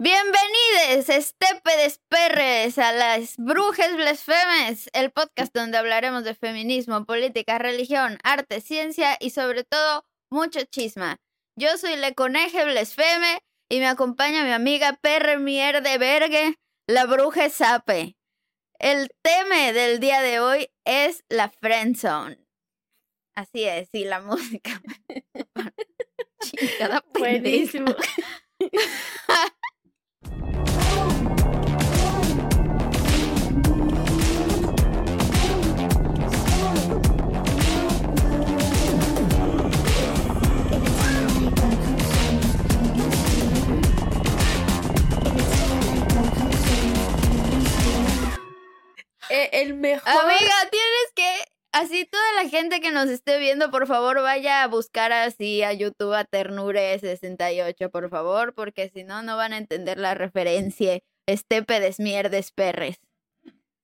Bienvenidos, estépedes perres, a las Brujas Blasfemes, el podcast donde hablaremos de feminismo, política, religión, arte, ciencia y sobre todo mucho chisma. Yo soy Le Coneje Blasfeme y me acompaña mi amiga Perre Mierde Vergue, la bruja Sape. El tema del día de hoy es la friendzone. Así es, y la música. Buenísimo. Eh, el mejor. Amiga, tienes que. Así toda la gente que nos esté viendo, por favor, vaya a buscar así a YouTube a Ternure68, por favor, porque si no, no van a entender la referencia. Estépedes mierdes perres.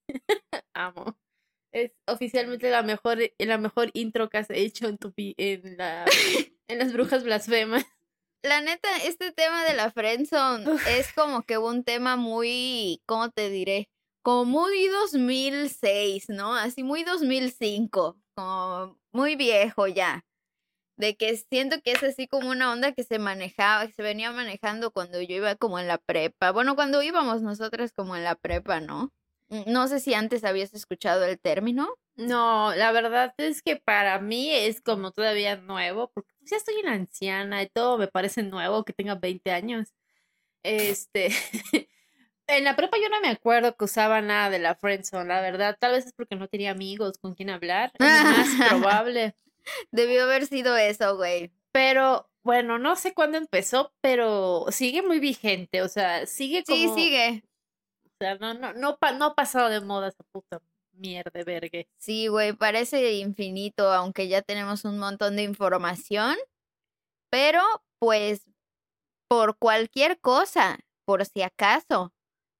Amo. Es oficialmente la mejor, la mejor intro que has hecho en tu pi- en la en las brujas blasfemas. La neta, este tema de la friendzone es como que un tema muy, ¿cómo te diré? Como muy 2006, ¿no? Así muy 2005, como muy viejo ya. De que siento que es así como una onda que se manejaba, que se venía manejando cuando yo iba como en la prepa. Bueno, cuando íbamos nosotras como en la prepa, ¿no? Mm, No sé si antes habías escuchado el término. No, la verdad es que para mí es como todavía nuevo, porque pues ya estoy una anciana y todo me parece nuevo que tenga 20 años. Este, en la prepa yo no me acuerdo que usaba nada de la friendzone, la verdad, tal vez es porque no tenía amigos con quien hablar, es más probable. Debió haber sido eso, güey. Pero bueno, no sé cuándo empezó, pero sigue muy vigente, o sea, sigue como, Sí, sigue. o sea, no, no, no ha pasado de moda esa puta mierda, vergue. Sí, güey, parece infinito, aunque ya tenemos un montón de información. Pero, pues, por cualquier cosa, por si acaso,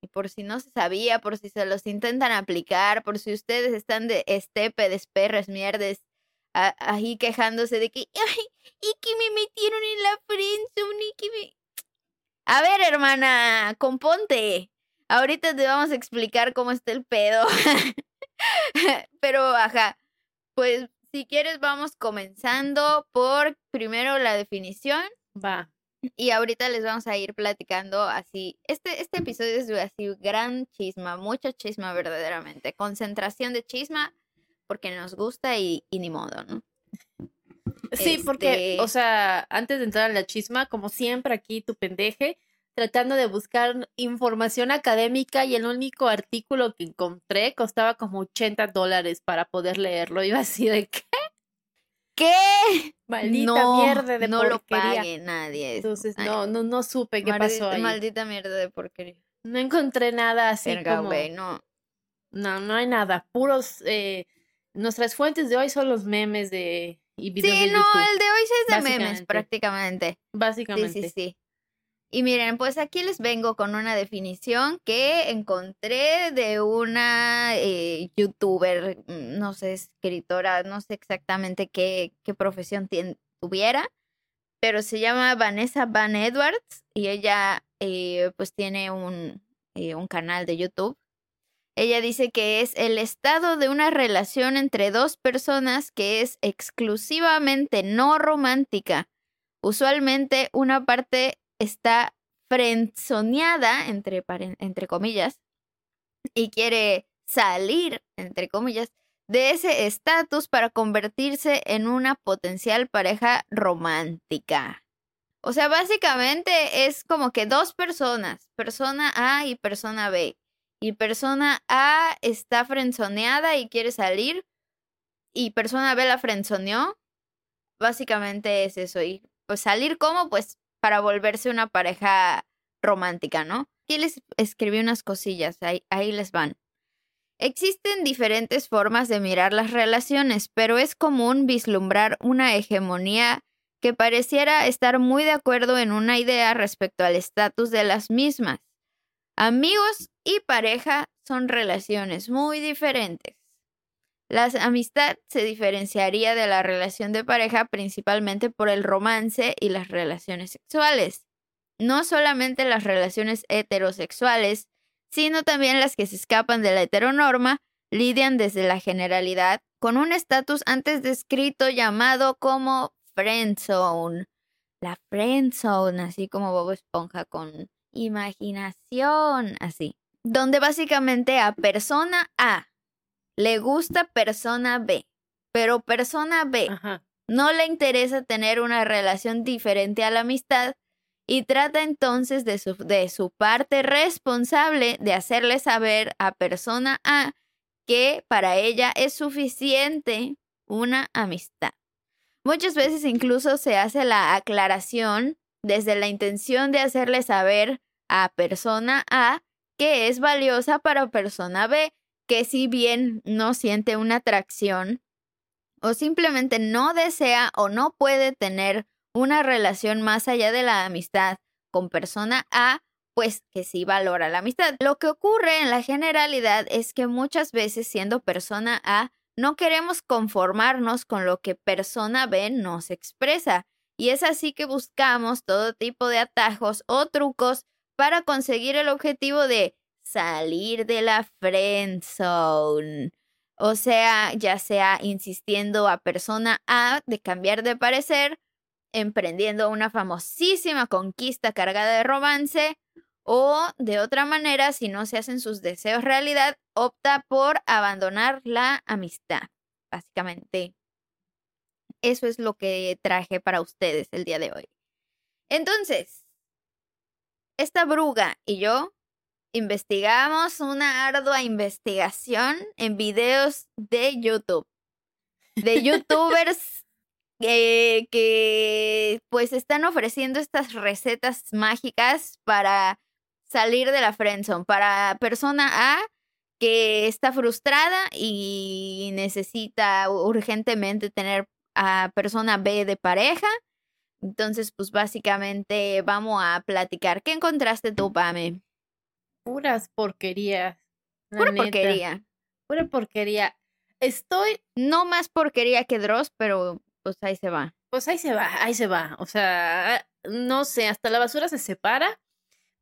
y por si no se sabía, por si se los intentan aplicar, por si ustedes están de estépedes, perres, mierdes, ahí quejándose de que, ay, y que me metieron en la friendzone, y que me... A ver, hermana, componte. Ahorita te vamos a explicar cómo está el pedo. Pero, ajá, pues si quieres vamos comenzando por primero la definición Va. Y ahorita les vamos a ir platicando así. Este, este episodio es así gran chisma, mucha chisma verdaderamente. Concentración de chisma porque nos gusta y, y ni modo, ¿no? Sí, porque, Este- o sea, antes de entrar a la chisma, como siempre aquí tu pendeje, tratando de buscar información académica y el único artículo que encontré costaba como 80 dólares para poder leerlo. Iba así de que ¿Qué? maldita no, mierda de no lo porquería. pague nadie. Entonces Ay, no, no, no supe qué maldita, pasó ahí. Maldita mierda de porquería. No encontré nada así Verga, como. güey, no. No, no hay nada. Puros. eh, nuestras fuentes de hoy son los memes de y videos Sí, de no, YouTube, el de hoy sí es de memes básicamente. prácticamente. Sí, básicamente. sí, sí. Y miren, pues aquí les vengo con una definición que encontré de una eh, youtuber, mm, no sé, escritora, no sé exactamente qué, qué profesión tuviera, pero se llama Vanessa Van Edwards y ella eh, pues tiene un, eh, un canal de YouTube. Ella dice que es el estado de una relación entre dos personas que es exclusivamente no romántica. Usualmente una parte está frenzoneada, entre, entre comillas, y quiere salir, entre comillas, de ese estatus para convertirse en una potencial pareja romántica. O sea, básicamente es como que dos personas, persona A y persona B. Y persona A está frenzoneada y quiere salir. Y persona B la frenzoneó. Básicamente es eso. Y pues salir como, pues para volverse una pareja romántica, ¿no? Aquí les escribí unas cosillas, ahí, ahí les van. Existen diferentes formas de mirar las relaciones, pero es común vislumbrar una hegemonía que pareciera estar muy de acuerdo en una idea respecto al estatus de las mismas. Amigos y pareja son relaciones muy diferentes. La amistad se diferenciaría de la relación de pareja principalmente por el romance y las relaciones sexuales. no solamente las relaciones heterosexuales, sino también las que se escapan de la heteronorma, lidian desde la generalidad con un estatus antes descrito llamado como friendzone. La friendzone, así como Bobo Esponja con imaginación, así. Donde básicamente a persona A le gusta persona B, pero persona B no le interesa tener una relación diferente a la amistad y trata entonces de su, de su parte responsable de hacerle saber a persona A que para ella es suficiente una amistad. Muchas veces incluso se hace la aclaración desde la intención de hacerle saber a persona A que es valiosa para persona B, que si bien no siente una atracción o simplemente no desea o no puede tener una relación más allá de la amistad con persona A, pues que sí valora la amistad. Lo que ocurre en la generalidad es que muchas veces siendo persona A no queremos conformarnos con lo que persona B nos expresa. Y es así que buscamos todo tipo de atajos o trucos para conseguir el objetivo de salir de la friend zone. O sea, ya sea insistiendo a persona A de cambiar de parecer, emprendiendo una famosísima conquista cargada de romance, o de otra manera, si no se hacen sus deseos realidad, opta por abandonar la amistad. Básicamente, eso es lo que traje para ustedes el día de hoy. Entonces, esta bruga y yo investigamos una ardua investigación en videos de YouTube. De youtubers que, que pues están ofreciendo estas recetas mágicas para salir de la friendzone para persona A que está frustrada y necesita urgentemente tener a persona B de pareja. Entonces, pues básicamente vamos a platicar. ¿Qué encontraste tú, Pame? Puras porquerías. Pura porquería. Pura porquería. Estoy. No más porquería que Dross, pero pues ahí se va. Pues ahí se va, ahí se va. O sea, no sé, hasta la basura se separa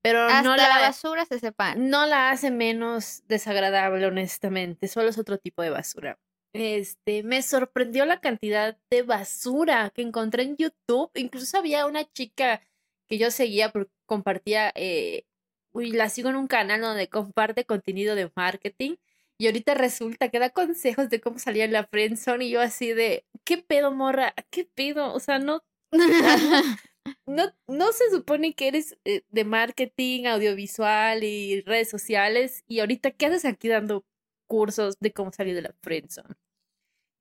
pero no la, basura se sepa. No la hace menos desagradable, honestamente. Solo es otro tipo de basura. Este, me sorprendió la cantidad de basura que encontré en YouTube. Incluso había una chica que yo seguía porque compartía, eh, uy, la sigo en un canal donde comparte contenido de marketing. Y ahorita resulta que da consejos de cómo salir en la friendzone y yo así de, ¿qué pedo, morra? ¿Qué pedo? O sea, no, no, no se supone que eres eh, de marketing, audiovisual y redes sociales. Y ahorita, ¿qué haces aquí dando cursos de cómo salir de la friendzone?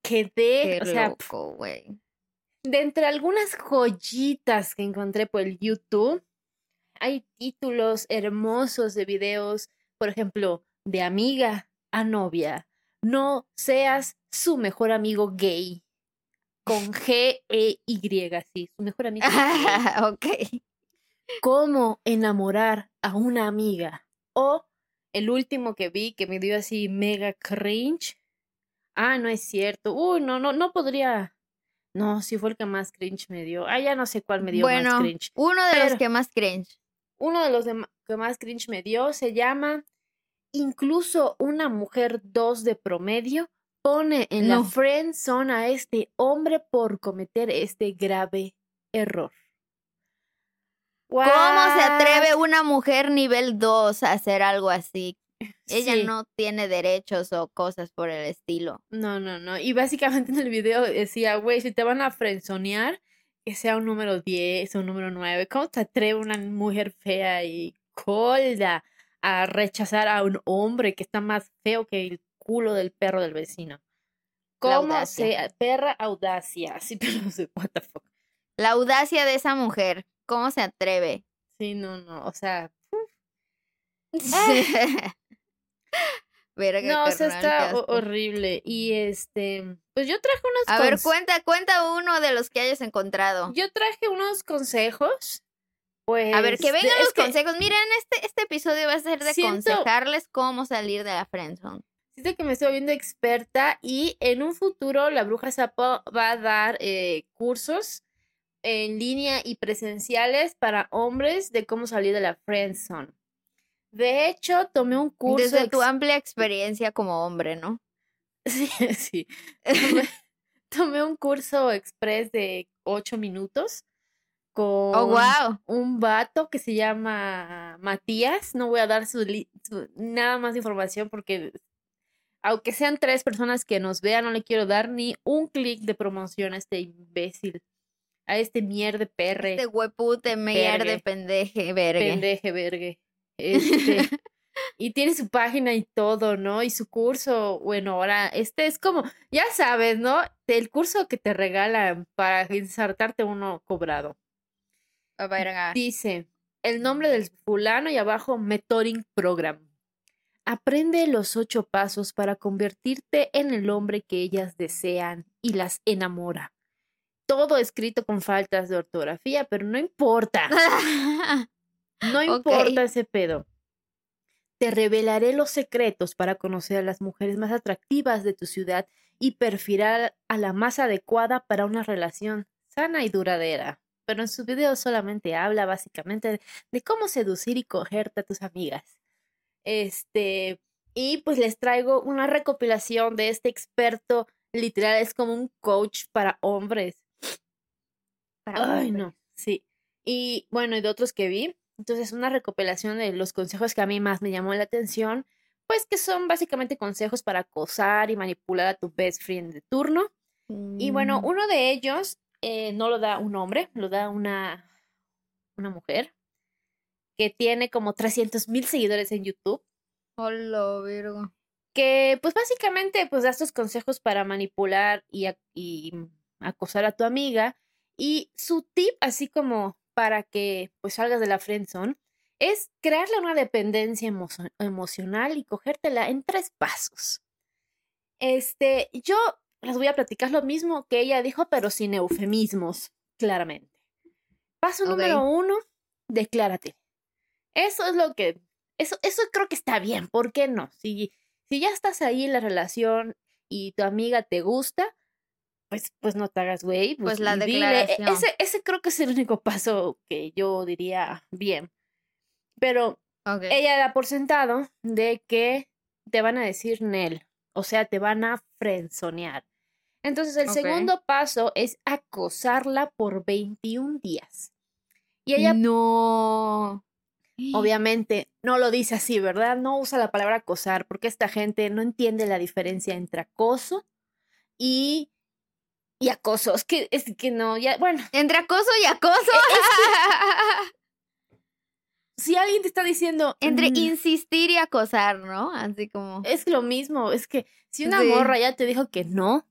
Quedé, o sea, de entre algunas joyitas que encontré por el YouTube, hay títulos hermosos de videos, por ejemplo, de amiga a novia. No seas su mejor amigo gay con G-E-Y, sí, su mejor amiga. ok. ¿Cómo enamorar a una amiga? O el último que vi que me dio así mega cringe. Ah, no es cierto. Uy, no, no, no podría. No, si fue el que más cringe me dio. Ah, ya no sé cuál me dio más cringe. Uno de los que más cringe. Uno de los que más cringe me dio se llama Incluso una mujer dos de promedio pone en la friend zone a este hombre por cometer este grave error. ¿Cómo se atreve una mujer nivel 2 a hacer algo así? Ella no tiene derechos o cosas por el estilo. No, no, no. Y básicamente en el video decía, güey, si te van a frenzonear, sea un número 10 o un número 9. ¿Cómo se atreve una mujer fea y colda a rechazar a un hombre que está más feo que el culo del perro del vecino. ¿Cómo se perra audacia? Sí, pero no sé, what the fuck. La audacia de esa mujer, ¿cómo se atreve? Sí, no, no, o sea. no, o sea, está horrible. Y este, pues yo traje unos. A ver, cuenta, cuenta uno de los que hayas encontrado. Yo traje unos consejos. Pues. A ver, que vengan los consejos. Miren, este, este episodio va a ser de aconsejarles cómo salir de la friendzone siento que me estoy viendo experta y en un futuro la bruja sapo va a dar eh, cursos en línea y presenciales para hombres de cómo salir de la friendzone. De hecho, tomé un curso. Desde tu amplia experiencia como hombre, ¿no? Sí, sí. Tomé, tomé un curso express de ocho minutos con Oh, wow. un vato que se llama Matías. No voy a dar su, nada más de información porque aunque sean tres personas que nos vean, no le quiero dar ni un clic de promoción a este imbécil, a este mierde perre, Este huepute, mierda, Vergue. pendeje, vergue. pendeje, vergue. Este, y tiene su página y todo, ¿no? Y su curso, bueno, ahora, este es como, ya sabes, ¿no? El curso que te regalan para insertarte uno cobrado. A verga. Dice el nombre del fulano y abajo Mentoring Program. Aprende los ocho pasos para convertirte en el hombre que ellas desean y las enamora. Todo escrito con faltas de ortografía, pero no importa. No importa ese pedo. Te revelaré los secretos para conocer a las mujeres más atractivas de tu ciudad y perfilar a la más adecuada para una relación sana y duradera. Pero en su video solamente habla básicamente de, cómo seducir y cogerte a tus amigas. Este, y pues les traigo una recopilación de este experto, literal, es como un coach para hombres. Para Ay, hombres. no, sí. Y bueno, y de otros que vi. Entonces, una recopilación de los consejos que a mí más me llamó la atención, pues que son básicamente consejos para acosar y manipular a tu best friend de turno. Y bueno, Mm. uno de ellos eh, no lo da un hombre, lo da una, una mujer que tiene como 300 mil seguidores en YouTube, Hola, Virgo. que pues básicamente pues da estos consejos para manipular y, ac- y acosar a tu amiga. Y su tip, así como para que pues salgas de la friendzone, es crearle una dependencia emo- emocional y cogértela en tres pasos. Este, yo les voy a platicar lo mismo que ella dijo, pero sin eufemismos, claramente. Paso número uno, declárate. Eso es lo que, eso, eso creo que está bien, ¿por qué no? Si, si ya estás ahí en la relación y tu amiga te gusta, pues, pues no te hagas güey. Pues la dile. E- declaración. Ese, ese creo que es el único paso que yo diría bien. Pero ella da por sentado de que te van a decir Nel, o sea, te van a frenzonear. Entonces, el segundo paso es acosarla por 21 días. Y ella, No. obviamente, no lo dice así, ¿verdad? No usa la palabra acosar porque esta gente no entiende la diferencia entre acoso y, y acoso. Es que, es que no, ya, bueno, Entre acoso y acoso. si alguien te está diciendo... Entre "Mm, insistir y acosar, ¿no? Así como. Es lo mismo, es que si una Sí. morra ya te dijo que no,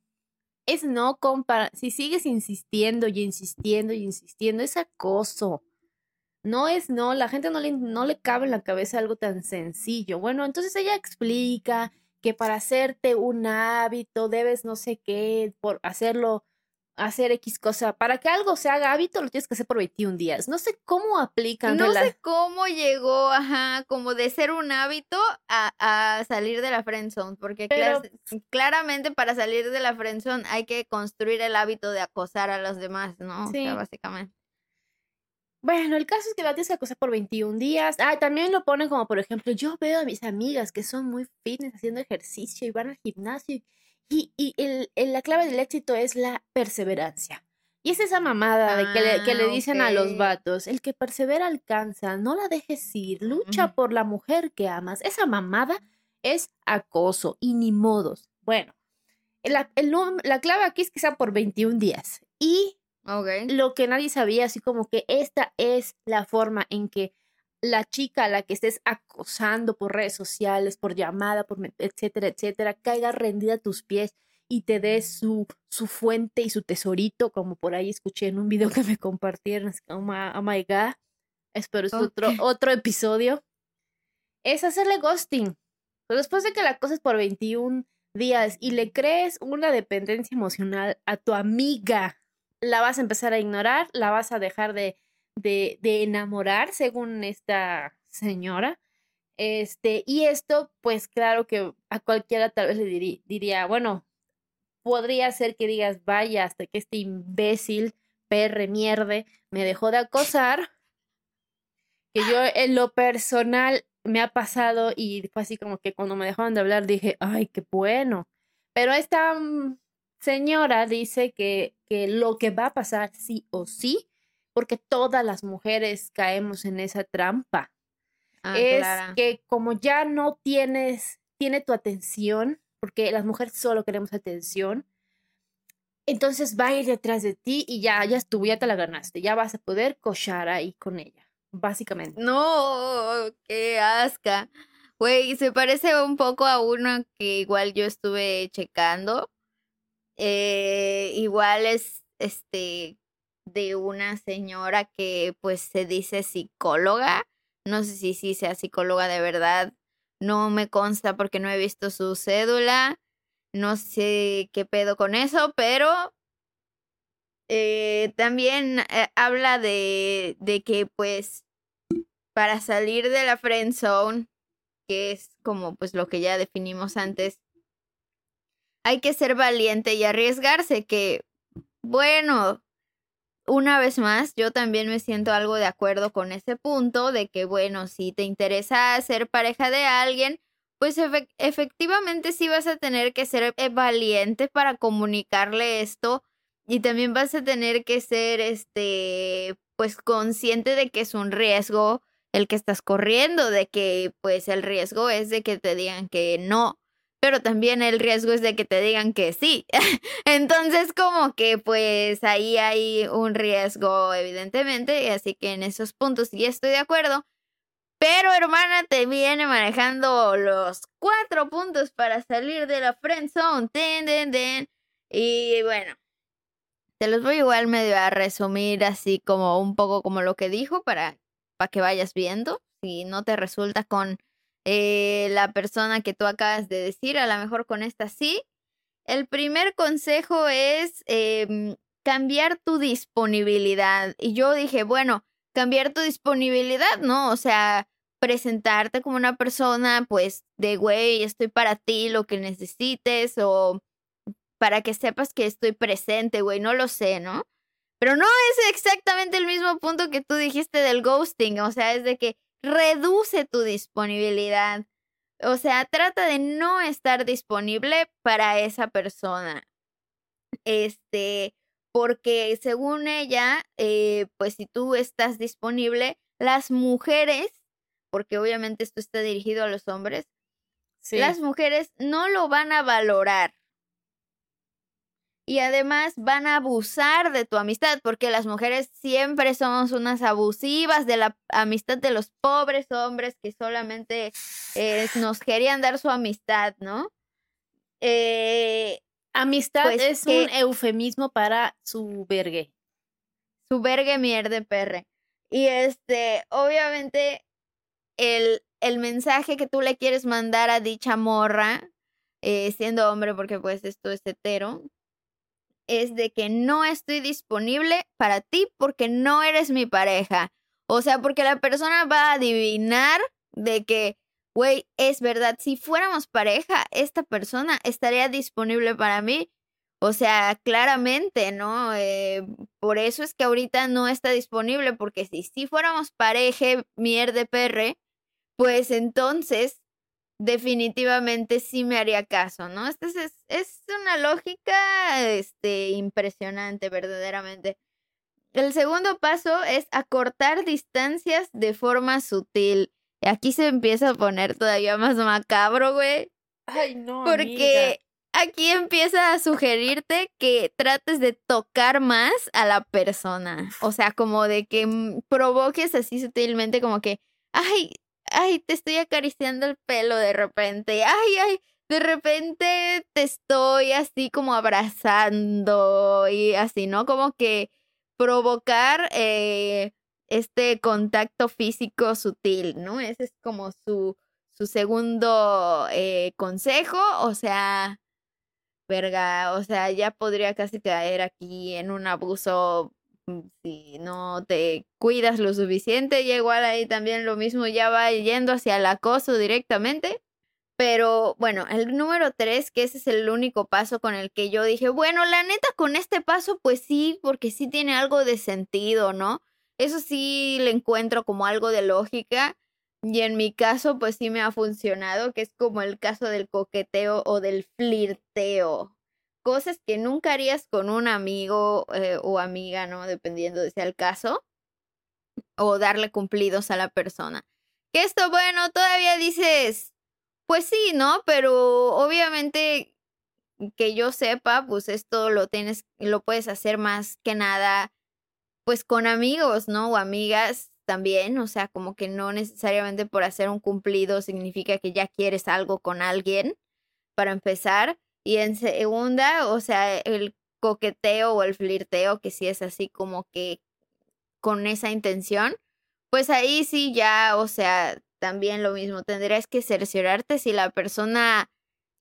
es no compa. Si sigues insistiendo y insistiendo y insistiendo, es acoso. No es no, la gente no le, no le cabe en la cabeza algo tan sencillo. Bueno, entonces ella explica que para hacerte un hábito debes no sé qué, por hacerlo, hacer X cosa. Para que algo se haga hábito, lo tienes que hacer por 21 días. No sé cómo aplican. No sé cómo llegó, ajá, como de ser un hábito a, a salir de la friendzone, porque Pero- claramente para salir de la friendzone hay que construir el hábito de acosar a los demás, ¿no? O Sí. sea, básicamente. Bueno, el caso es que la tienes que acosar por 21 días. Ah, también lo ponen como, por ejemplo, yo veo a mis amigas que son muy fitness haciendo ejercicio y van al gimnasio y, y el- el- la clave del éxito es la perseverancia. Y es esa mamada de que le, que le Ah, dicen a los vatos, el que persevera alcanza, no la dejes ir, lucha por la mujer que amas. Esa mamada es acoso y ni modos. Bueno, la, el la clave aquí es que sea por 21 días. Y Lo que nadie sabía, así como que esta es la forma en que la chica a la que estés acosando por redes sociales, por llamada, por etcétera, etcétera, caiga rendida a tus pies y te dé su, su fuente y su tesorito, como por ahí escuché en un video que me compartieron. Oh my, oh my God. Espero es otro, otro episodio. Es hacerle ghosting. Pero después de que la coses por 21 días y le crees una dependencia emocional a tu amiga, la vas a empezar a ignorar, la vas a dejar de, de, enamorar, según esta señora. Este, y esto, pues claro que a cualquiera tal vez le diri- diría, bueno, podría ser que digas, vaya, hasta que este imbécil perre mierde me dejó de acosar, que yo en lo personal me ha pasado y fue así como que cuando me dejaron de hablar dije, ay, qué bueno. Pero esta mm, señora dice que, que lo que va a pasar sí o sí, porque todas las mujeres caemos en esa trampa. Ah, es que como ya no tienes, tiene tu atención, porque las mujeres solo queremos atención, entonces va a ir detrás de ti y ya, ya estuvo, ya te la ganaste, ya vas a poder cochar ahí con ella, básicamente. No, qué asca. Güey, se parece un poco a uno que igual yo estuve checando. Eh, igual es este de una señora que pues se dice psicóloga. No sé si sí sea psicóloga de verdad. No me consta porque no he visto su cédula. No sé qué pedo con eso, pero eh, también eh, habla de, de que pues para salir de la friend zone, que es como pues lo que ya definimos antes, hay que ser valiente y arriesgarse, que bueno, una vez más, yo también me siento algo de acuerdo con ese punto de que bueno, si te interesa ser pareja de alguien, pues efe- efectivamente sí vas a tener que ser eh, valiente para comunicarle esto y también vas a tener que ser este pues consciente de que es un riesgo el que estás corriendo, de que pues el riesgo es de que te digan que no, pero también el riesgo es de que te digan que sí. Entonces como que pues ahí hay un riesgo evidentemente, así que en esos puntos sí estoy de acuerdo. Pero hermana, te viene manejando los cuatro puntos para salir de la friend zone. Ten, ten. Y bueno, te los voy igual medio a resumir así como un poco como lo que dijo para, para que vayas viendo. Si no te resulta con eh, la persona que tú acabas de decir, a lo mejor con esta sí. El primer consejo es em, cambiar tu disponibilidad. Y yo dije, bueno, cambiar tu disponibilidad, ¿no? O sea, presentarte como una persona, pues, de, güey, estoy para ti, lo que necesites, o para que sepas que estoy presente, güey, no lo sé, ¿no? Pero no es exactamente el mismo punto que tú dijiste del ghosting, o sea, es de que reduce tu disponibilidad. O sea, trata de no estar disponible para esa persona. Este, porque según ella, eh, pues si tú estás disponible, las mujeres, porque obviamente esto está dirigido a los hombres, Sí. las mujeres no lo van a valorar. Y además van a abusar de tu amistad, porque las mujeres siempre somos unas abusivas de la amistad de los pobres hombres que solamente eh, nos querían dar su amistad, ¿no? Eh, Amistad pues es que- un eufemismo para su vergue. su vergue mierde perre. Y este, obviamente, el, el mensaje que tú le quieres mandar a dicha morra, eh, siendo hombre, porque pues esto es hetero, es de que no estoy disponible para ti porque no eres mi pareja. O sea, porque la persona va a adivinar de que, güey, es verdad, si fuéramos pareja, esta persona estaría disponible para mí. O sea, claramente, ¿no? Eh, por eso es que ahorita no está disponible, porque si si fuéramos pareja, mierde perre, pues entonces definitivamente sí me haría caso, ¿no? Esta es, es, una lógica este, impresionante, verdaderamente. El segundo paso es acortar distancias de forma sutil. Y aquí se empieza a poner todavía más macabro, güey. Ay, no. Porque aquí empieza a sugerirte que trates de tocar más a la persona. O sea, como de que mm, provoques así sutilmente como que, ay, ay, te estoy acariciando el pelo de repente. Ay, ay, de repente te estoy así como abrazando y así, ¿no? Como que provocar eh, este contacto físico sutil, ¿no? Ese es como su, su segundo eh, consejo, o sea, verga, o sea, ya podría casi caer aquí en un abuso si no te cuidas lo suficiente, y igual ahí también lo mismo ya va yendo hacia el acoso directamente. Pero bueno, el número tres, que ese es el único paso con el que yo dije, bueno, la neta con este paso, pues sí, porque sí tiene algo de sentido, ¿no? Eso sí le encuentro como algo de lógica. Y en mi caso, pues sí me ha funcionado, que es como el caso del coqueteo o del flirteo. Cosas que nunca harías con un amigo eh, o amiga, ¿no? Dependiendo de sea el caso. O darle cumplidos a la persona. Que esto, bueno, todavía dices, pues sí, ¿no? Pero obviamente que yo sepa, pues esto lo tienes, lo puedes hacer más que nada, pues con amigos, ¿no? O amigas también, o sea, como que no necesariamente por hacer un cumplido significa que ya quieres algo con alguien, para empezar. Y en segunda, o sea, el coqueteo o el flirteo, que sí es así como que con esa intención, pues ahí sí ya, o sea, también lo mismo, tendrías que cerciorarte si la persona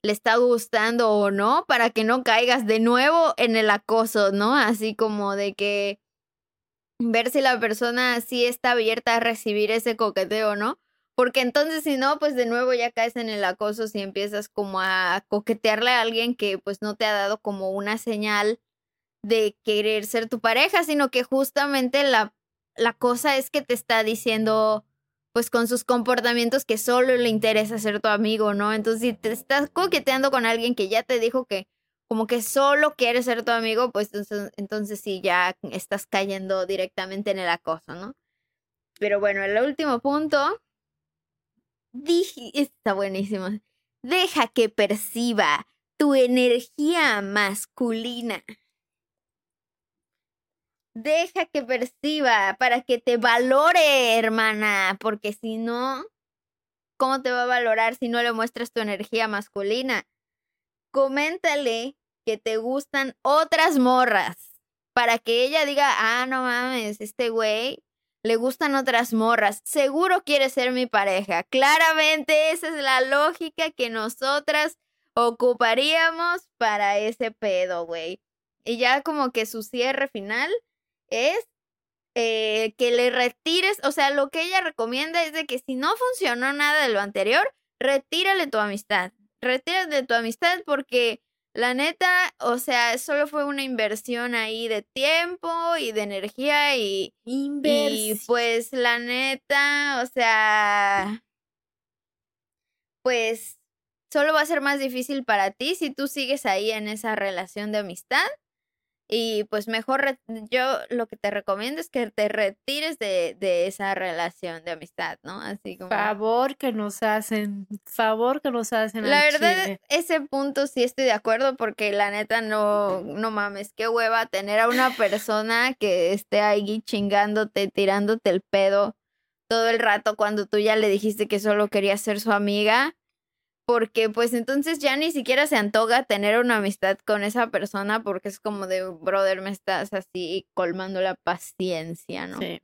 le está gustando o no para que no caigas de nuevo en el acoso, ¿no? Así como de que ver si la persona sí está abierta a recibir ese coqueteo, ¿no? Porque entonces si no, pues de nuevo ya caes en el acoso si empiezas como a coquetearle a alguien que pues no te ha dado como una señal de querer ser tu pareja, sino que justamente la, la cosa es que te está diciendo, pues con sus comportamientos que solo le interesa ser tu amigo, ¿no? Entonces, si te estás coqueteando con alguien que ya te dijo que como que solo quiere ser tu amigo, pues entonces, entonces sí, ya estás cayendo directamente en el acoso, ¿no? Pero bueno, el último punto, dije, está buenísimo, deja que perciba tu energía masculina. Deja que perciba para que te valore, hermana, porque si no, ¿cómo te va a valorar si no le muestras tu energía masculina? Coméntale que te gustan otras morras para que ella diga, ah, no mames, este güey le gustan otras morras, seguro quiere ser mi pareja. Claramente esa es la lógica que nosotras ocuparíamos para ese pedo, güey. Y ya como que su cierre final es eh, que le retires, o sea, lo que ella recomienda es de que si no funcionó nada de lo anterior, retírale tu amistad. Retírale tu amistad porque la neta, o sea, solo fue una inversión ahí de tiempo y de energía y, y pues la neta, o sea, pues solo va a ser más difícil para ti si tú sigues ahí en esa relación de amistad y pues mejor, yo lo que te recomiendo es que te retires de, de, esa relación de amistad, ¿no? Así como... Favor que nos hacen, favor que nos hacen. La verdad, ese punto sí estoy de acuerdo porque la neta no, no mames, qué hueva tener a una persona que esté ahí chingándote, tirándote el pedo todo el rato cuando tú ya le dijiste que solo querías ser su amiga porque pues entonces ya ni siquiera se antoja tener una amistad con esa persona porque es como de, brother, me estás así colmando la paciencia, ¿no? Sí.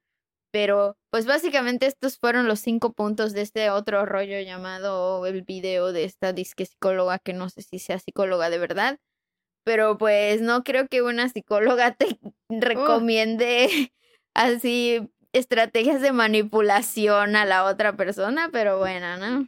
Pero pues básicamente estos fueron los cinco puntos de este otro rollo llamado el video de esta disque psicóloga que no sé si sea psicóloga de verdad, pero pues no creo que una psicóloga te recomiende así estrategias de manipulación a la otra persona, pero bueno, ¿no?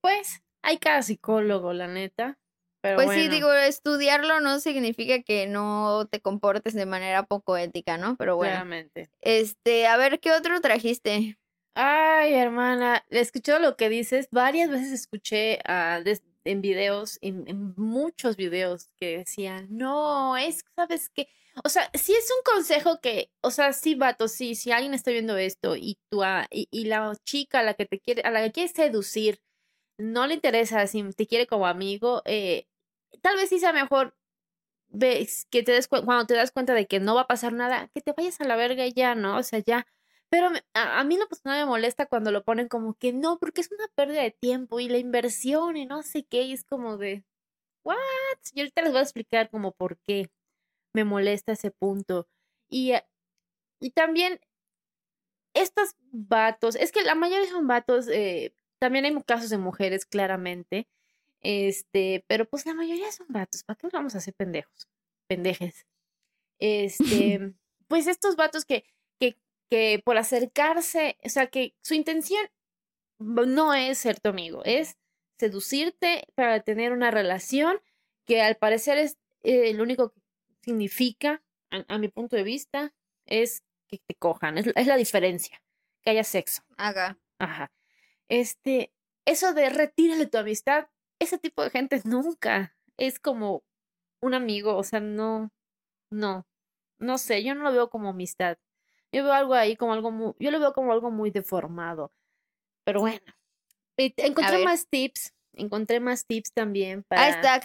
Pues hay cada psicólogo, la neta. Pero pues sí, digo, estudiarlo no significa que no te comportes de manera poco ética, ¿no? Pero bueno. Claramente. Este, a ver, ¿qué otro trajiste? Ay, hermana, he escuchado lo que dices. Varias veces escuché uh, en videos, en, muchos videos, que decían, no, es, ¿sabes qué? O sea, si es un consejo que, o sea, sí, vato, sí, si alguien está viendo esto y tú, uh, y, y, la chica a la que te quiere, a la que quieres seducir, no le interesa, si te quiere como amigo, eh, tal vez sí sea mejor ves que te des cuando te das cuenta de que no va a pasar nada, que te vayas a la verga y ya, ¿no? O sea, ya. Pero a, mí la persona me molesta cuando lo ponen como que no, porque es una pérdida de tiempo y la inversión y no sé qué, y es como de, ¿what? Y ahorita les voy a explicar como por qué me molesta ese punto. Y, eh, y también estos vatos, es que la mayoría son vatos eh, también hay casos de mujeres, claramente. Este, pero pues la mayoría son vatos. ¿Para qué vamos a hacer pendejos? Pendejes. Este, pues estos vatos que, que, que por acercarse, o sea, que su intención no es ser tu amigo, es seducirte, para tener una relación que al parecer es eh, lo único que significa, a, mi punto de vista, es que te cojan. Es, es la diferencia, que haya sexo. Haga. Ajá. Este, eso de retírale tu amistad, ese tipo de gente nunca es como un amigo, o sea, no, no, no sé, yo no lo veo como amistad. Yo veo algo ahí como algo muy, yo lo veo como algo muy deformado. Pero bueno, encontré más tips, encontré más tips también para... Ahí está,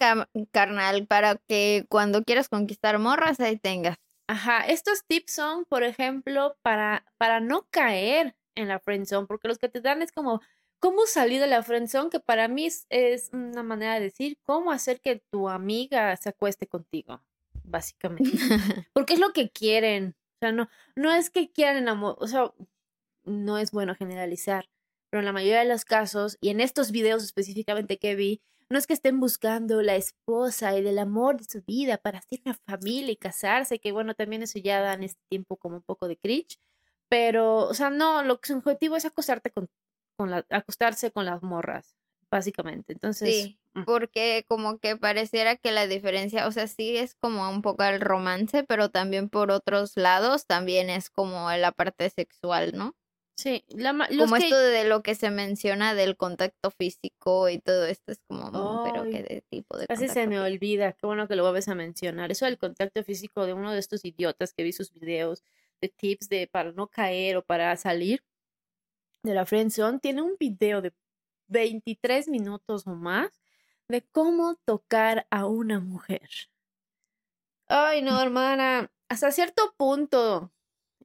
carnal, para que cuando quieras conquistar morras, ahí tengas. Ajá, estos tips son, por ejemplo, para, para no caer en la friendzone, porque los que te dan es como, ¿cómo salir de la friendzone? Que para mí es, una manera de decir, ¿cómo hacer que tu amiga se acueste contigo? Básicamente. porque es lo que quieren. O sea, no, no es que quieran enamorar, o sea, no es bueno generalizar, pero en la mayoría de los casos, y en estos videos específicamente que vi, no es que estén buscando la esposa y del amor de su vida para hacer una familia y casarse, que bueno, también eso ya da en este tiempo como un poco de cringe, pero, o sea, no, lo que su objetivo es acostarte con, con la, acostarse con las morras, básicamente. Entonces. Sí, mm. porque como que pareciera que la diferencia, o sea, sí es como un poco el romance, pero también por otros lados también es como la parte sexual, ¿no? Sí, la, como esto de lo que se menciona del contacto físico y todo esto es como, mm, pero qué de tipo de Casi se me olvida, qué bueno que lo vuelves a mencionar. Eso del contacto físico de uno de estos idiotas que vi sus videos de tips de para no caer o para salir de la friendzone, tiene un video de 23 minutos o más de cómo tocar a una mujer. Ay, no, hermana, hasta cierto punto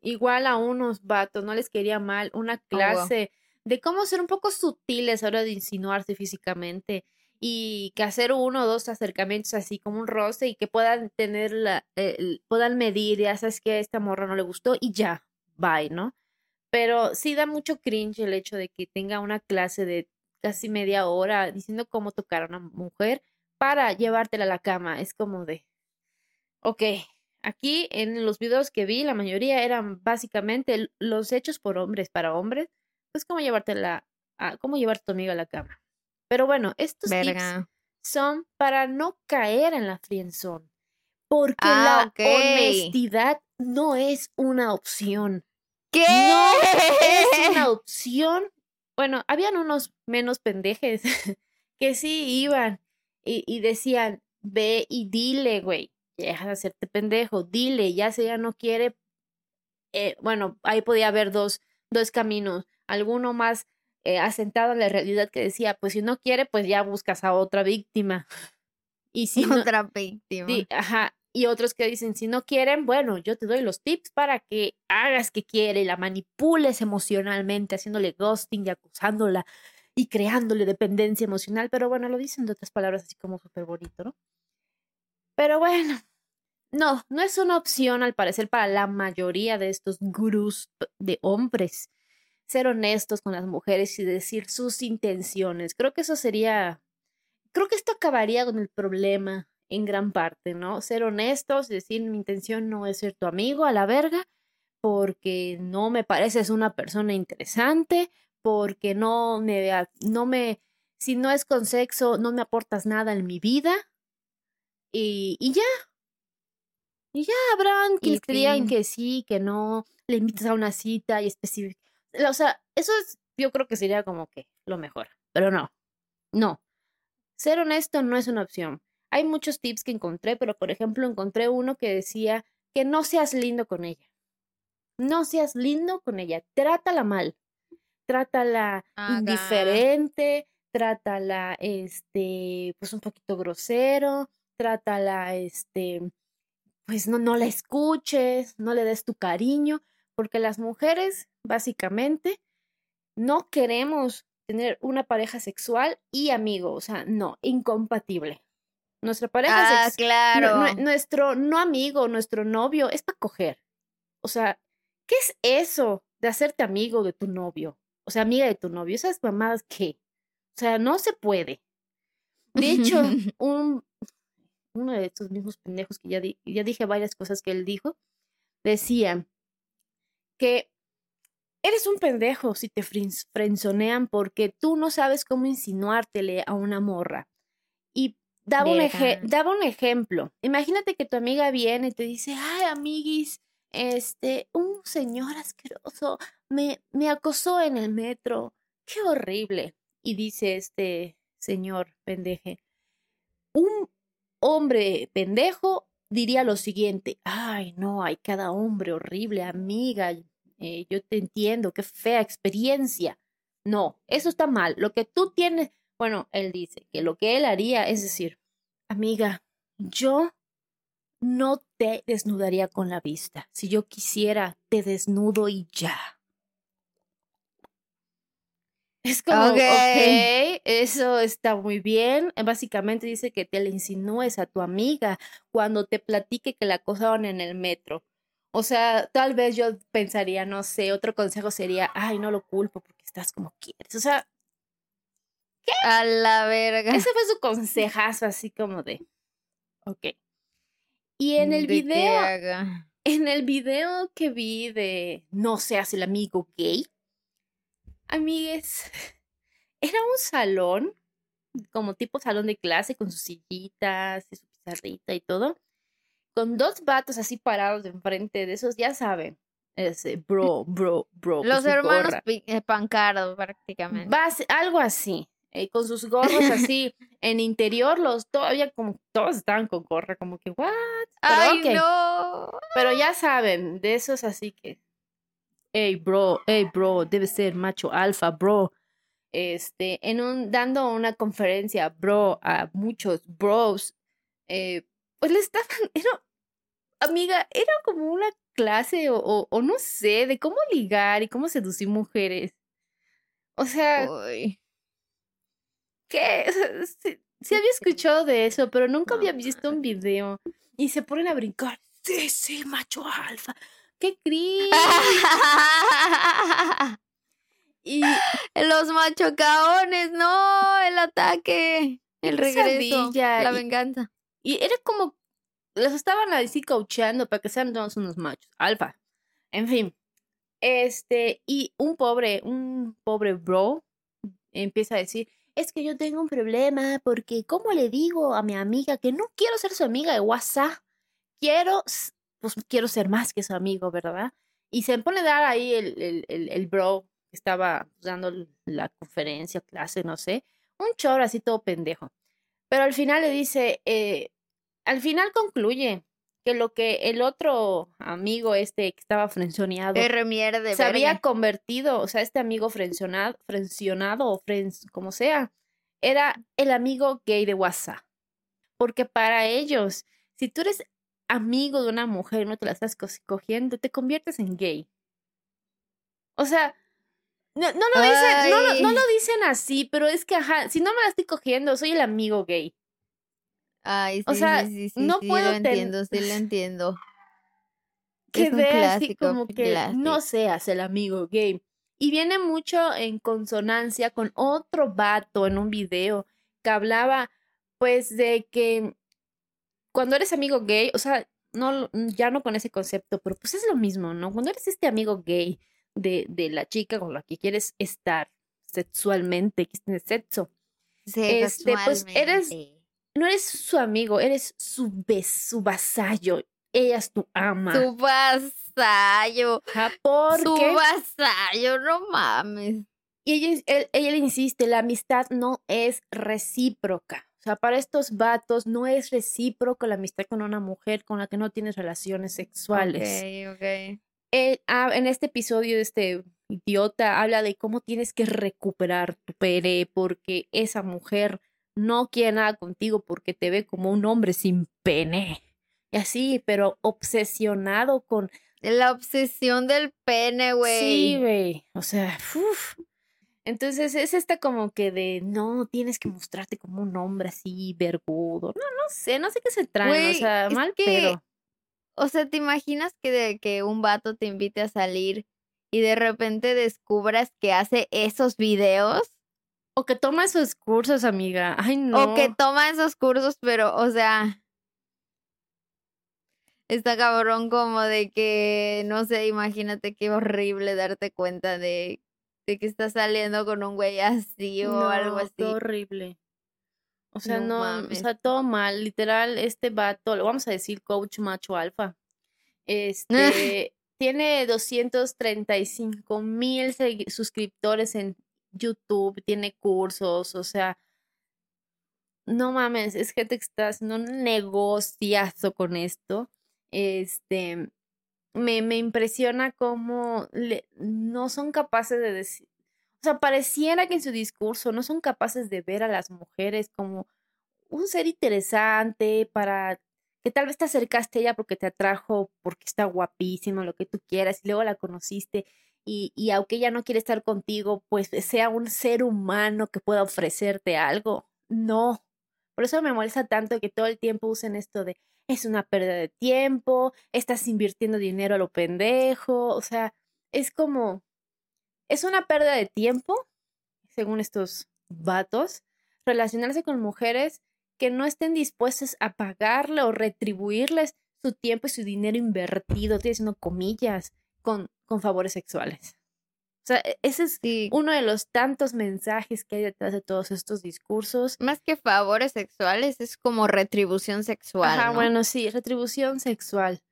igual a unos vatos, no les quería mal, una oh, clase de cómo ser un poco sutiles a la hora de insinuarse físicamente y que hacer uno o dos acercamientos así como un roce y que puedan tener la, puedan medir, ya sabes que a esta morra no le gustó y ya, bye, ¿no? Pero sí da mucho cringe el hecho de que tenga una clase de casi media hora diciendo cómo tocar a una mujer para llevártela a la cama. Es como de, ok, Aquí en los videos que vi, la mayoría eran básicamente los hechos por hombres para hombres, pues cómo llevarte la, cómo llevar a tu amiga a la cama. Pero bueno, estos tips son para no caer en la friendzone, porque la ah, honestidad no es una opción. ¿Qué? No es una opción. Bueno, habían unos menos pendejes que sí iban y, y decían, ve y dile, güey deja de hacerte pendejo, dile, ya si ella no quiere, eh, bueno, ahí podía haber dos, dos caminos, alguno más eh, asentado en la realidad que decía, pues si no quiere, pues ya buscas a otra víctima. Y si otra víctima. ajá. Y otros que dicen, si no quieren, bueno, yo te doy los tips para que hagas que quiere y la manipules emocionalmente, haciéndole ghosting y acusándola y creándole dependencia emocional. Pero bueno, lo dicen de otras palabras así como súper bonito, ¿no? Pero bueno, no, no es una opción al parecer para la mayoría de estos gurús de hombres. Ser honestos con las mujeres y decir sus intenciones. Creo que eso sería, creo que esto acabaría con el problema en gran parte, ¿no? Ser honestos, decir mi intención no es ser tu amigo a la verga, porque no me pareces una persona interesante, porque no me, no me, si no es con sexo, no me aportas nada en mi vida, y, ya. Y ya habrán que crean que sí, que no, le invitas a una cita y específica. O sea, eso es, yo creo que sería como que lo mejor. Pero no, no. Ser honesto no es una opción. Hay muchos tips que encontré, pero por ejemplo encontré uno que decía que no seas lindo con ella. No seas lindo con ella. Trátala mal. Trátala indiferente, trátala, este, pues un poquito grosero, trátala, este, pues no, no la escuches, no le des tu cariño, porque las mujeres, básicamente, no queremos tener una pareja sexual y amigo, o sea, no, incompatible. Nuestra pareja ah, claro. nuestro no amigo, nuestro novio es para coger. O sea, ¿qué es eso de hacerte amigo de tu novio? O sea, amiga de tu novio, esas mamadas que, o sea, no se puede. De hecho, un, uno de estos mismos pendejos que ya, ya dije varias cosas que él dijo, decía que eres un pendejo si te fren- frenzonean porque tú no sabes cómo insinuártele a una morra. Y un, daba un ejemplo. Imagínate que tu amiga viene y te dice, ay, amiguis, este, un señor asqueroso me, me acosó en el metro. Qué horrible. Y dice este señor pendeje, un hombre pendejo diría lo siguiente, ay, no, hay cada hombre horrible, amiga, eh, yo te entiendo, qué fea experiencia. No, eso está mal. Lo que tú tienes, bueno, él dice que lo que él haría es decir, amiga, yo no te desnudaría con la vista. Si yo quisiera, te desnudo y ya. Es como, Ok. ok, eso está muy bien. Básicamente dice que te le insinúes a tu amiga cuando te platique que la acosaron en el metro. O sea, tal vez yo pensaría, no sé, otro consejo sería, ay, no lo culpo porque estás como quieres. O sea, A la verga. ese fue su consejazo así como de, ok. Y en el De video, en el video que vi de No seas el amigo gay, amigues, era un salón, como tipo salón de clase, con sus sillitas y su pizarrita y todo, con dos vatos así parados enfrente de esos, ya saben, ese bro, bro, bro. Los hermanos eh, Pancardo, prácticamente. Bas- algo así, eh, con sus gorros así, en interior, los todavía como todos estaban con gorra, como que, ¿what? Pero ¡Ay, no! Pero ya saben, de esos así que, hey bro, hey bro, debe ser macho alfa, bro. Este, en un, dando una conferencia, bro, a muchos bros, eh, pues le estaban, era, amiga, era como una clase o, o, o no sé, de cómo ligar y cómo seducir mujeres. O sea, Uy, ¿qué? Sí, sí había escuchado de eso, pero nunca había visto un video. Y se ponen a brincar. Sí, sí, macho alfa. ¡Qué cringe! Y Los machocaones, no, el ataque, el regreso, la y- venganza. Y era como, los estaban así coachando para que sean todos unos machos, alfa. En fin, este, y un pobre, un pobre bro empieza a decir, es que yo tengo un problema porque ¿cómo le digo a mi amiga que no quiero ser su amiga de WhatsApp? Quiero, pues quiero ser más que su amigo, ¿verdad? Y se pone a dar ahí el, el, el, el bro que estaba dando la conferencia, clase, no sé, un chorro así todo pendejo. Pero al final le dice, eh, al final concluye que lo que el otro amigo este que estaba frenzoneado se había convertido, o sea, este amigo frencionado, frencionado o frens, como sea, era el amigo gay de WhatsApp. Porque para ellos, si tú eres amigo de una mujer y no te la estás co- cogiendo, te conviertes en gay. O sea, no, no lo dicen, no, no lo dicen así, pero es que, ajá, si no me la estoy cogiendo, soy el amigo gay. Ay, sí, o sea, sí, sí, sí, no sí, puedo lo entiendo, sí lo entiendo. que Es un así como que no seas el amigo gay. Y viene mucho en consonancia con otro vato en un video que hablaba pues de que cuando eres amigo gay, o sea, no lo- ya no con ese concepto, pero pues es lo mismo, ¿no? Cuando eres este amigo gay de, de la chica con la que quieres estar sexualmente, que tiene sexo, este, pues, eres- no eres su amigo, eres su ves, su vasallo. Ella es tu ama. Su vasallo. Ajá, Su porque vasallo, no mames. Y ella, él- ella le insiste, la amistad no es recíproca. O sea, para estos vatos no es recíproco la amistad con una mujer con la que no tienes relaciones sexuales. Ok, ok. Él, ah, en este episodio, este idiota habla de cómo tienes que recuperar tu pere porque esa mujer no quiere nada contigo porque te ve como un hombre sin pene. Y así, pero obsesionado con La obsesión del pene, güey. Sí, güey. O sea, uf. Entonces es esta como que de no tienes que mostrarte como un hombre así vergudo. No, no sé, no sé qué se traen. Güey, o sea, mal que- pero. O sea, ¿te imaginas que, de, que un vato te invite a salir y de repente descubras que hace esos videos? O que toma esos cursos, amiga. Ay, no. O que toma esos cursos, pero, o sea. está cabrón como de que, no sé, imagínate qué horrible darte cuenta de, de que estás saliendo con un güey así o algo así. Horrible. O sea, no, o sea, todo mal. Literal, este vato, lo vamos a decir coach macho alfa. Este tiene 235 mil suscriptores en YouTube, tiene cursos, o sea, no mames, es gente que está haciendo un negociazo con esto. Este, me, me impresiona cómo no son capaces de decir, o sea, pareciera que en su discurso no son capaces de ver a las mujeres como un ser interesante para que tal vez te acercaste a ella porque te atrajo, porque está guapísima, lo que tú quieras, y luego la conociste, y, y aunque ella no quiere estar contigo, pues sea un ser humano que pueda ofrecerte algo. No. Por eso me molesta tanto que todo el tiempo usen esto de es una pérdida de tiempo, estás invirtiendo dinero a lo pendejo, o sea, es como, es una pérdida de tiempo, según estos vatos, relacionarse con mujeres que no estén dispuestos a pagarle o retribuirles su tiempo y su dinero invertido, estoy haciendo comillas, con, con favores sexuales. O sea, e, ese es uno de los tantos mensajes que hay detrás de todos estos discursos. Más que favores sexuales, es como retribución sexual. Ajá, bueno, sí, retribución sexual.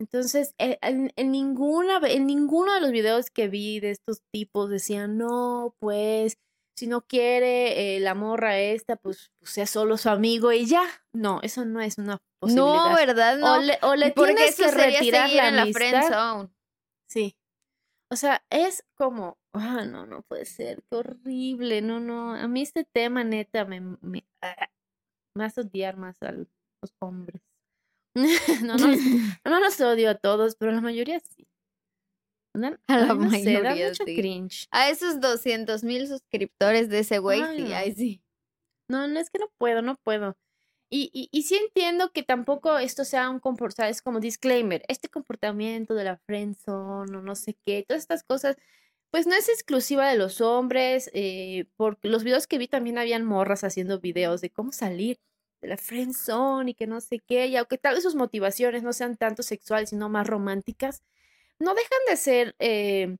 Entonces, e, en, en, ninguna, en ninguno de los videos que vi de estos tipos decían, no, pues, si no quiere eh, la morra esta, pues, pues, sea solo su amigo y ya. No, eso no es una posibilidad. No, ¿verdad? No. O le, o le tienes que retirar la, en la friend zone. Sí. O sea, es como, ah, no, no puede ser, qué horrible, no, no. A mí este tema, neta, me, me, ah, me hace odiar más a los hombres. no, no, no los odio a todos, pero la mayoría sí a la mayoría, A esos 200 mil suscriptores de ese güey, sí, ay, sí. No, no es que no puedo, no puedo. Y, y, sí entiendo que tampoco esto sea un comportamiento, es como disclaimer, este comportamiento de la friendzone o no sé qué, todas estas cosas, pues no es exclusiva de los hombres, eh, porque los videos que vi también habían morras haciendo videos de cómo salir de la friendzone y que no sé qué, y aunque tal vez sus motivaciones no sean tanto sexuales, sino más románticas, no dejan de ser, eh,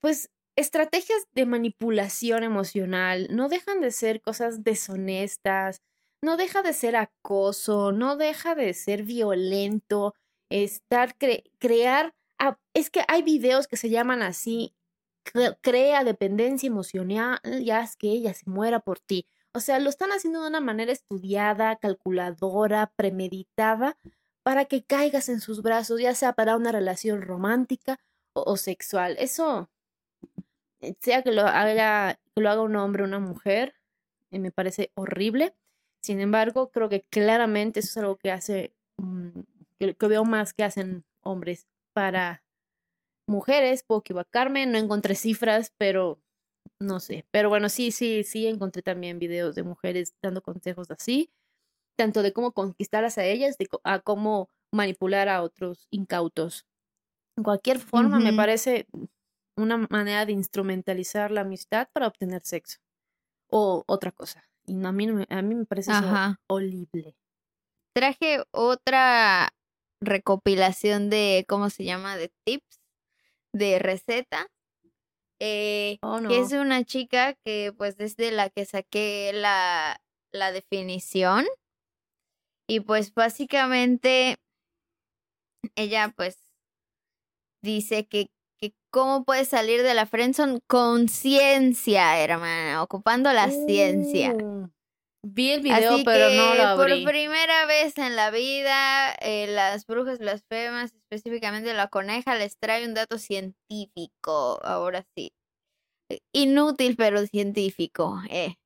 pues, estrategias de manipulación emocional, no dejan de ser cosas deshonestas, no deja de ser acoso, no deja de ser violento, estar, crear, es que hay videos que se llaman así, crea dependencia emocional, ya es que ella se muera por ti. O sea, lo están haciendo de una manera estudiada, calculadora, premeditada, para que caigas en sus brazos, ya sea para una relación romántica o, sexual. Eso, eh, sea que lo haga, que lo haga un hombre o una mujer, eh, me parece horrible. Sin embargo, creo que claramente eso es algo que hace, mm, que, veo más que hacen hombres para mujeres. Puedo equivocarme, no encontré cifras, pero no sé. Pero bueno, sí, sí, sí encontré también videos de mujeres dando consejos así tanto de cómo conquistarlas a ellas, de a cómo manipular a otros incautos. En cualquier forma, me parece una manera de instrumentalizar la amistad para obtener sexo o otra cosa. Y a mí, a mí me parece horrible. Traje otra recopilación de, ¿cómo se llama? De tips, de receta. Eh, oh, que es una chica que pues desde la que saqué la, la definición y pues básicamente ella pues dice que, que cómo puedes salir de la friendzone con ciencia, hermana, ocupando la ciencia. Uh, vi el video, pero no lo abrí. Por primera vez en la vida, eh, las brujas blasfemas, específicamente la coneja, les trae un dato científico. Ahora sí. Inútil, pero científico. Eh.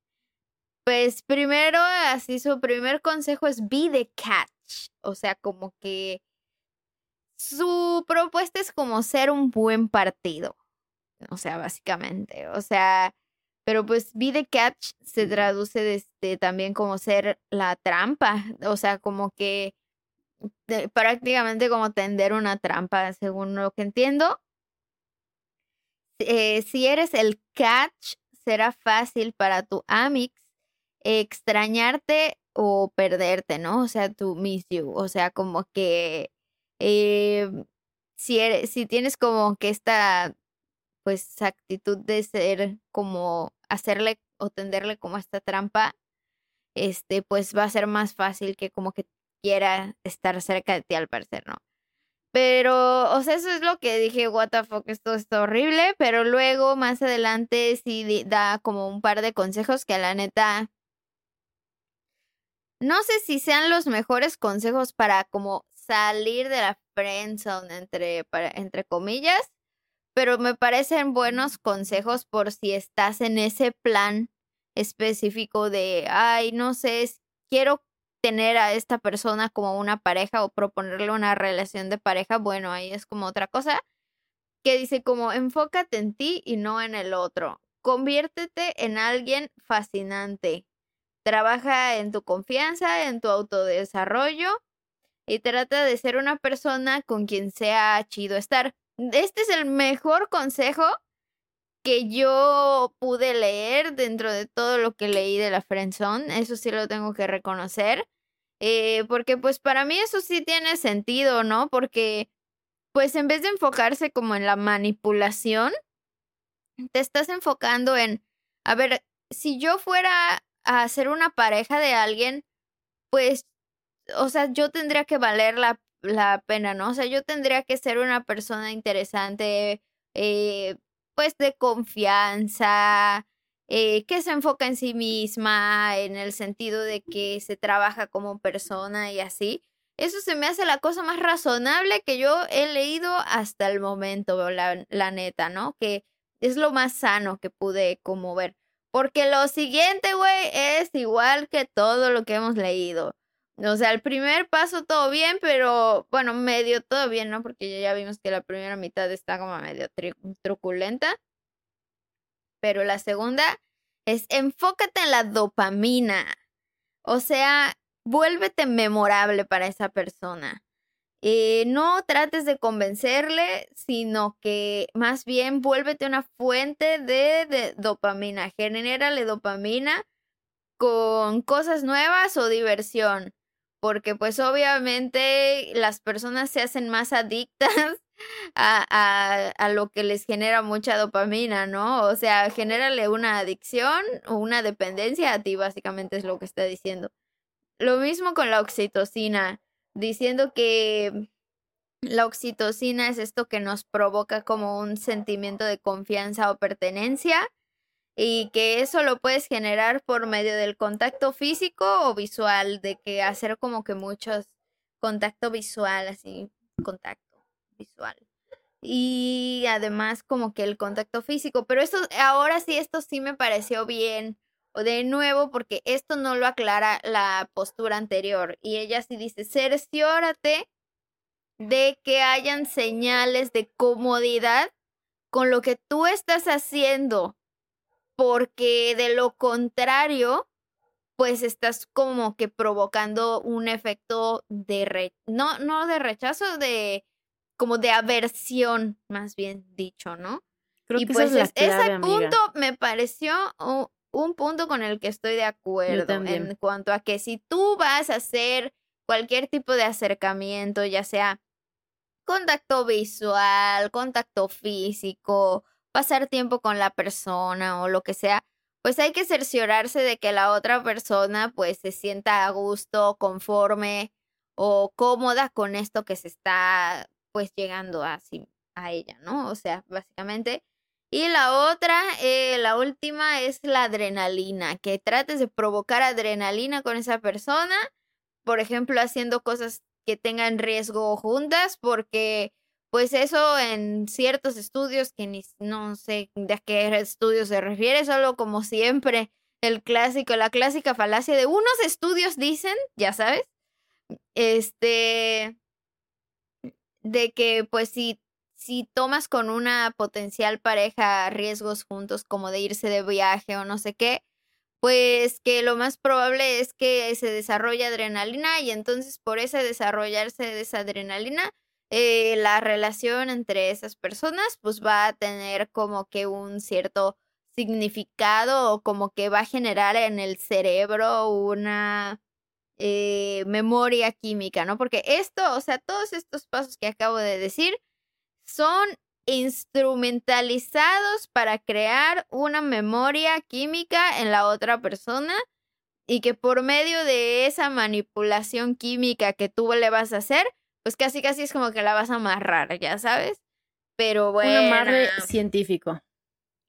Pues primero, así su primer consejo es be the catch. O sea, como que su propuesta es como ser un buen partido. O sea, básicamente. O sea, pero pues be the catch se traduce desde, también como ser la trampa. O sea, como que prácticamente como tender una trampa, según lo que entiendo. Eh, si eres el catch, será fácil para tu amix extrañarte o perderte, ¿no? O sea, tu miss you, o sea, como que eh, si, eres, si tienes como que esta pues actitud de ser como hacerle o tenderle como esta trampa, este, pues va a ser más fácil que como que quiera estar cerca de ti al parecer, ¿no? Pero, o sea, eso es lo que dije, what the fuck, esto está horrible, pero luego más adelante sí da como un par de consejos que a la neta no sé si sean los mejores consejos para como salir de la friendzone entre entre comillas, pero me parecen buenos consejos por si estás en ese plan específico de, ay, no sé, quiero tener a esta persona como una pareja o proponerle una relación de pareja, bueno, ahí es como otra cosa que dice como enfócate en ti y no en el otro. Conviértete en alguien fascinante. Trabaja en tu confianza, en tu autodesarrollo y trata de ser una persona con quien sea chido estar. Este es el mejor consejo que yo pude leer dentro de todo lo que leí de la Friendzone, eso sí lo tengo que reconocer, eh, porque pues para mí eso sí tiene sentido, ¿no? Porque pues en vez de enfocarse como en la manipulación, te estás enfocando en, a ver, si yo fuera a ser una pareja de alguien, pues, o sea, yo tendría que valer la, la pena, ¿no? O sea, yo tendría que ser una persona interesante, eh, pues de confianza, eh, que se enfoca en sí misma, en el sentido de que se trabaja como persona y así. Eso se me hace la cosa más razonable que yo he leído hasta el momento, la, la neta, ¿no? Que es lo más sano que pude como ver. Porque lo siguiente, güey, es igual que todo lo que hemos leído. O sea, el primer paso todo bien, pero bueno, medio todo bien, ¿no? Porque ya vimos que la primera mitad está como medio truculenta. Pero la segunda es enfócate en la dopamina. O sea, vuélvete memorable para esa persona. Eh, no trates de convencerle, sino que más bien vuélvete una fuente de, de dopamina. Genérale dopamina con cosas nuevas o diversión porque pues obviamente las personas se hacen más adictas a, a, a, lo que les genera mucha dopamina, ¿no? O sea, genérale una adicción o una dependencia a ti, básicamente es lo que está diciendo. Lo mismo con la oxitocina, diciendo que la oxitocina es esto que nos provoca como un sentimiento de confianza o pertenencia y que eso lo puedes generar por medio del contacto físico o visual, de que hacer como que muchos contacto visual, así, contacto visual. Y además como que el contacto físico, pero esto ahora sí esto sí me pareció bien o de nuevo porque esto no lo aclara la postura anterior y ella sí dice, cerciórate de que hayan señales de comodidad con lo que tú estás haciendo porque de lo contrario, pues estás como que provocando un efecto de, no, no de rechazo, de como de aversión, más bien dicho, ¿no? y pues ese punto me pareció un punto con el que estoy de acuerdo en cuanto a que si tú vas a hacer cualquier tipo de acercamiento, ya sea contacto visual, contacto físico, pasar tiempo con la persona o lo que sea, pues hay que cerciorarse de que la otra persona pues se sienta a gusto, conforme o cómoda con esto que se está pues llegando así a ella, ¿no? O sea, básicamente. Y la otra, eh, la última es la adrenalina, que trates de provocar adrenalina con esa persona, por ejemplo, haciendo cosas que tengan riesgo juntas, porque pues eso en ciertos estudios que ni no sé de qué estudio se refiere, solo como siempre el clásico, la clásica falacia de unos estudios dicen, ya sabes, este, de que pues si, si tomas con una potencial pareja riesgos juntos como de irse de viaje o no sé qué, pues que lo más probable es que se desarrolle adrenalina y entonces por ese desarrollarse de esa adrenalina, eh, la relación entre esas personas pues va a tener como que un cierto significado o como que va a generar en el cerebro una eh, memoria química, ¿no? Porque esto, o sea, todos estos pasos que acabo de decir son instrumentalizados para crear una memoria química en la otra persona y que por medio de esa manipulación química que tú le vas a hacer, pues casi casi es como que la vas a amarrar, ya sabes. Pero bueno. Un amarre científico.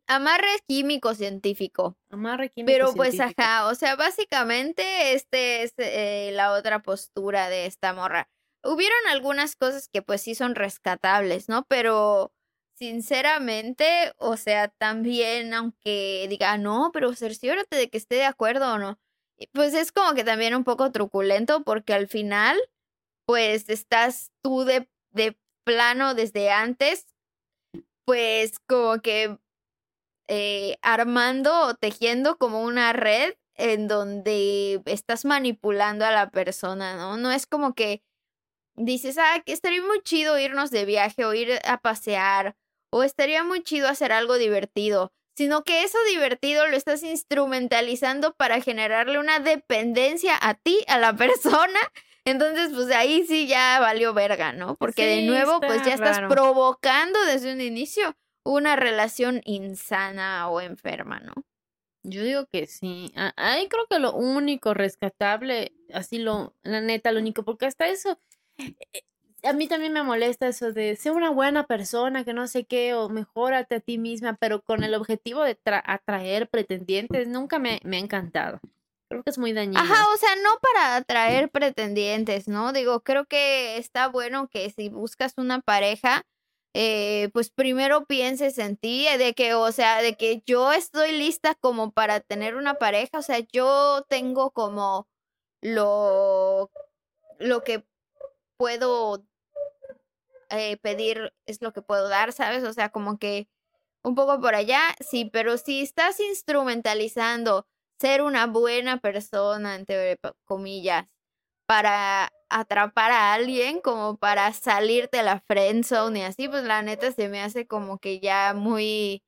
Amarre químico científico. Amarre químico Pero pues científico. ajá, o sea, básicamente este es eh, la otra postura de esta morra. Hubieron algunas cosas que pues sí son rescatables, ¿no? Pero sinceramente, o sea, también aunque diga, no, pero cerciórate de que esté de acuerdo o no, pues es como que también un poco truculento porque al final, pues estás tú de, de plano desde antes, pues como que eh, armando o tejiendo como una red en donde estás manipulando a la persona, ¿no? No es como que dices, ah, que estaría muy chido irnos de viaje o ir a pasear o estaría muy chido hacer algo divertido, sino que eso divertido lo estás instrumentalizando para generarle una dependencia a ti, a la persona. Entonces, pues ahí sí ya valió verga, ¿no? Porque de nuevo, pues ya estás raro. provocando desde un inicio una relación insana o enferma, ¿no? Yo digo que sí. Ahí creo que lo único rescatable, así lo, la neta, lo único, porque hasta eso, eh, a mí también me molesta eso de ser una buena persona, que no sé qué, o mejórate a ti misma, pero con el objetivo de tra- atraer pretendientes, nunca me, me ha encantado. Creo que es muy dañino. Ajá, o sea, no para atraer pretendientes, ¿no? Digo, creo que está bueno que si buscas una pareja, eh, pues primero pienses en ti, eh, de que, o sea, de que yo estoy lista como para tener una pareja, o sea, yo tengo como lo, lo que puedo eh, pedir es lo que puedo dar, ¿sabes? O sea, como que un poco por allá, sí, pero si estás instrumentalizando ser una buena persona, entre comillas, para atrapar a alguien, como para salirte de la friendzone y así, pues la neta se me hace como que ya muy,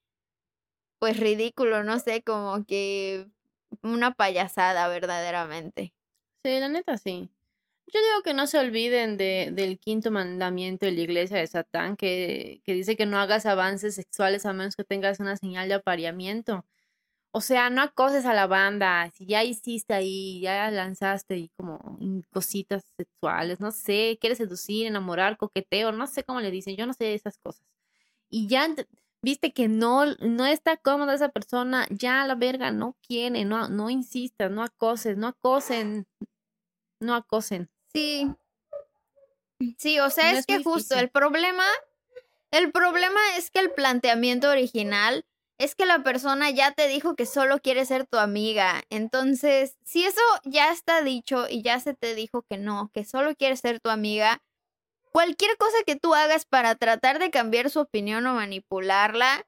pues ridículo, no sé, como que una payasada verdaderamente. Sí, la neta sí. Yo digo que no se olviden de, del quinto mandamiento de la iglesia de Satán, que, que dice que no hagas avances sexuales a menos que tengas una señal de apareamiento. O sea, no acoses a la banda. Si ya hiciste ahí, ya lanzaste ahí como cositas sexuales, no sé, quieres seducir, enamorar, coqueteo, no sé cómo le dicen, yo no sé esas cosas. Y ya viste que no, no está cómoda esa persona, ya la verga no quiere, no, no insistas, no acoses, no acosen, no acosen. Sí. Sí, o sea, No es es que justo el problema, el problema es que el planteamiento original es que la persona ya te dijo que solo quiere ser tu amiga. Entonces, si eso ya está dicho y ya se te dijo que no, que solo quiere ser tu amiga, cualquier cosa que tú hagas para tratar de cambiar su opinión o manipularla,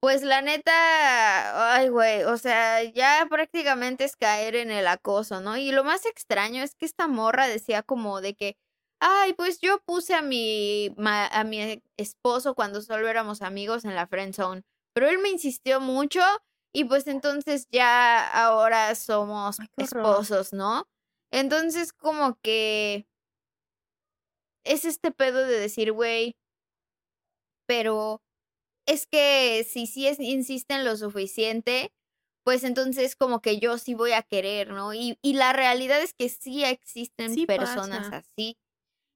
pues la neta, ay, güey, o sea, ya prácticamente es caer en el acoso, ¿no? Y lo más extraño es que esta morra decía como de que, ay, pues yo puse a mi, a mi esposo cuando solo éramos amigos en la friend zone, pero él me insistió mucho y pues entonces ya ahora somos esposos, ¿no? Entonces como que es este pedo de decir, güey, pero es que si sí es, insisten lo suficiente, pues entonces como que yo sí voy a querer, ¿no? Y, y la realidad es que sí existen Sí personas pasa. así.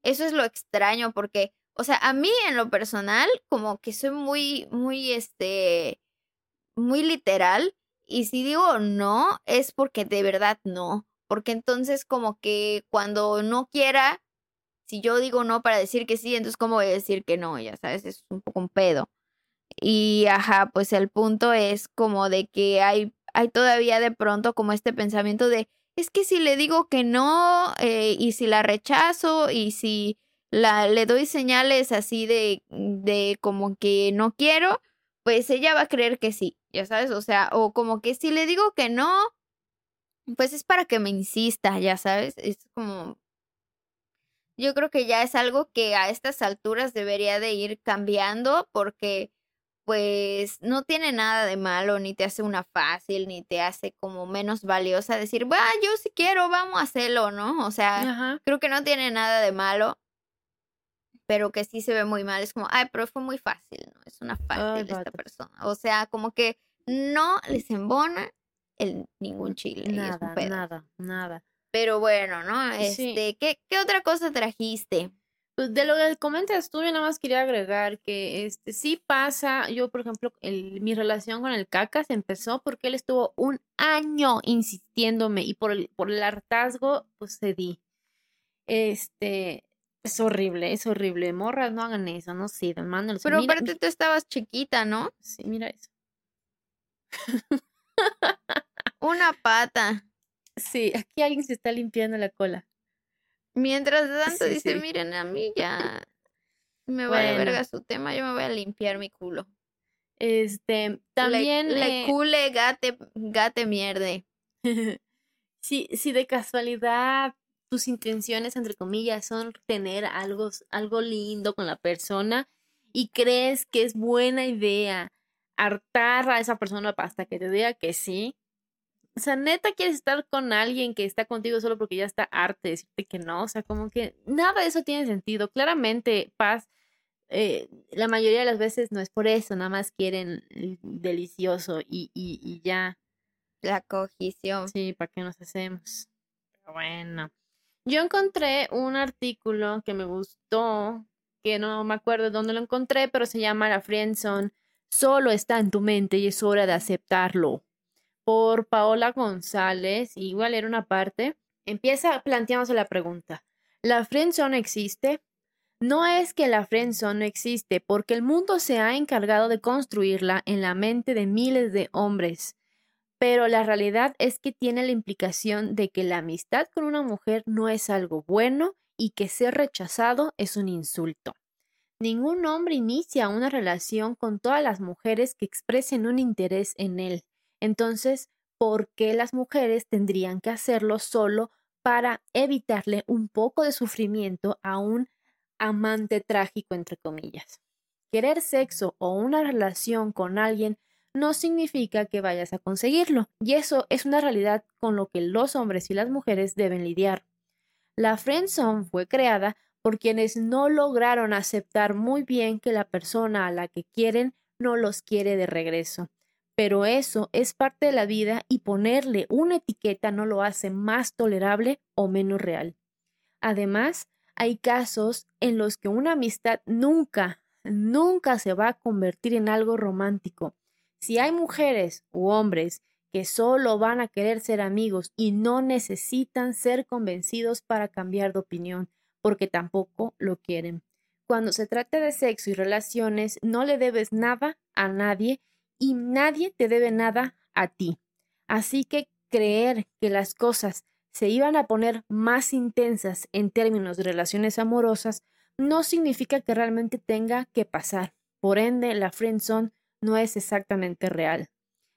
Eso es lo extraño porque, o sea, a mí en lo personal, como que soy muy, muy, este, muy literal. Y si digo no, es porque de verdad no. Porque entonces como que cuando no quiera, si yo digo no para decir que sí, entonces cómo voy a decir que no, ya sabes, es un poco un pedo. Y ajá, pues el punto es como de que hay, hay todavía de pronto como este pensamiento de, es que si le digo que no, eh, y si la rechazo, y si la, le doy señales así de, de como que no quiero, pues ella va a creer que sí, ya sabes, o sea, o como que si le digo que no, pues es para que me insista, ya sabes, es como, yo creo que ya es algo que a estas alturas debería de ir cambiando porque pues no tiene nada de malo, ni te hace una fácil, ni te hace como menos valiosa decir, va, yo si quiero, vamos a hacerlo, ¿no? O sea, Ajá. creo que no tiene nada de malo, pero que sí se ve muy mal. Es como, ay, pero fue muy fácil, ¿no? Es una fácil esta vato. persona. O sea, como que no les embona el ningún chile. y es un Nada, pedo. nada, nada. Pero bueno, ¿no? Sí. Este, ¿qué, ¿qué otra cosa trajiste? Pues de lo que comentas tú, yo nada más quería agregar que este sí pasa, yo por ejemplo, el- mi relación con el cacas empezó porque él estuvo un año insistiéndome y por el, por el hartazgo, pues cedí. Este, es horrible, es horrible. Morras, no hagan eso, no sirven, mándalos. Pero Mira, aparte tú estabas chiquita, ¿no? sí, mira eso. Una pata. Sí, aquí alguien se está limpiando la cola. Mientras tanto Sí, dice, sí. miren, a mí ya me vale Bueno. verga su tema, yo me voy a limpiar mi culo. Este, Le- también Le, eh, cule, gate, gate mierde. si, si de casualidad tus intenciones, entre comillas, son tener algo, algo lindo con la persona y crees que es buena idea hartar a esa persona hasta que te diga que sí. O sea, neta quieres estar con alguien que está contigo solo porque ya está harto de decirte que no. O sea, como que nada de eso tiene sentido. Claramente, paz, eh, la mayoría de las veces no es por eso, nada más quieren el delicioso y, y, y ya. La cogición. Sí, ¿para qué nos hacemos? Pero bueno. Yo encontré un artículo que me gustó, que no me acuerdo dónde lo encontré, pero se llama La Friendzone. Solo está en tu mente y es hora de aceptarlo. Por Paola González, igual era una parte. Empieza planteándose la pregunta. ¿La friendzone existe? No es que la friendzone no existe, porque el mundo se ha encargado de construirla en la mente de miles de hombres pero la realidad es que tiene la implicación de que la amistad con una mujer no es algo bueno y que ser rechazado es un insulto. Ningún hombre inicia una relación con todas las mujeres que expresen un interés en él. Entonces, ¿por qué las mujeres tendrían que hacerlo solo para evitarle un poco de sufrimiento a un amante trágico, entre comillas? Querer sexo o una relación con alguien no significa que vayas a conseguirlo, y eso es una realidad con lo que los hombres y las mujeres deben lidiar. La friendzone fue creada por quienes no lograron aceptar muy bien que la persona a la que quieren no los quiere de regreso. Pero eso es parte de la vida y ponerle una etiqueta no lo hace más tolerable o menos real. Además, hay casos en los que una amistad nunca, nunca se va a convertir en algo romántico. Si hay mujeres u hombres que solo van a querer ser amigos y no necesitan ser convencidos para cambiar de opinión, porque tampoco lo quieren. Cuando se trata de sexo y relaciones, no le debes nada a nadie y nadie te debe nada a ti. Así que creer que las cosas se iban a poner más intensas en términos de relaciones amorosas no significa que realmente tenga que pasar. Por ende, la friendzone no es exactamente real,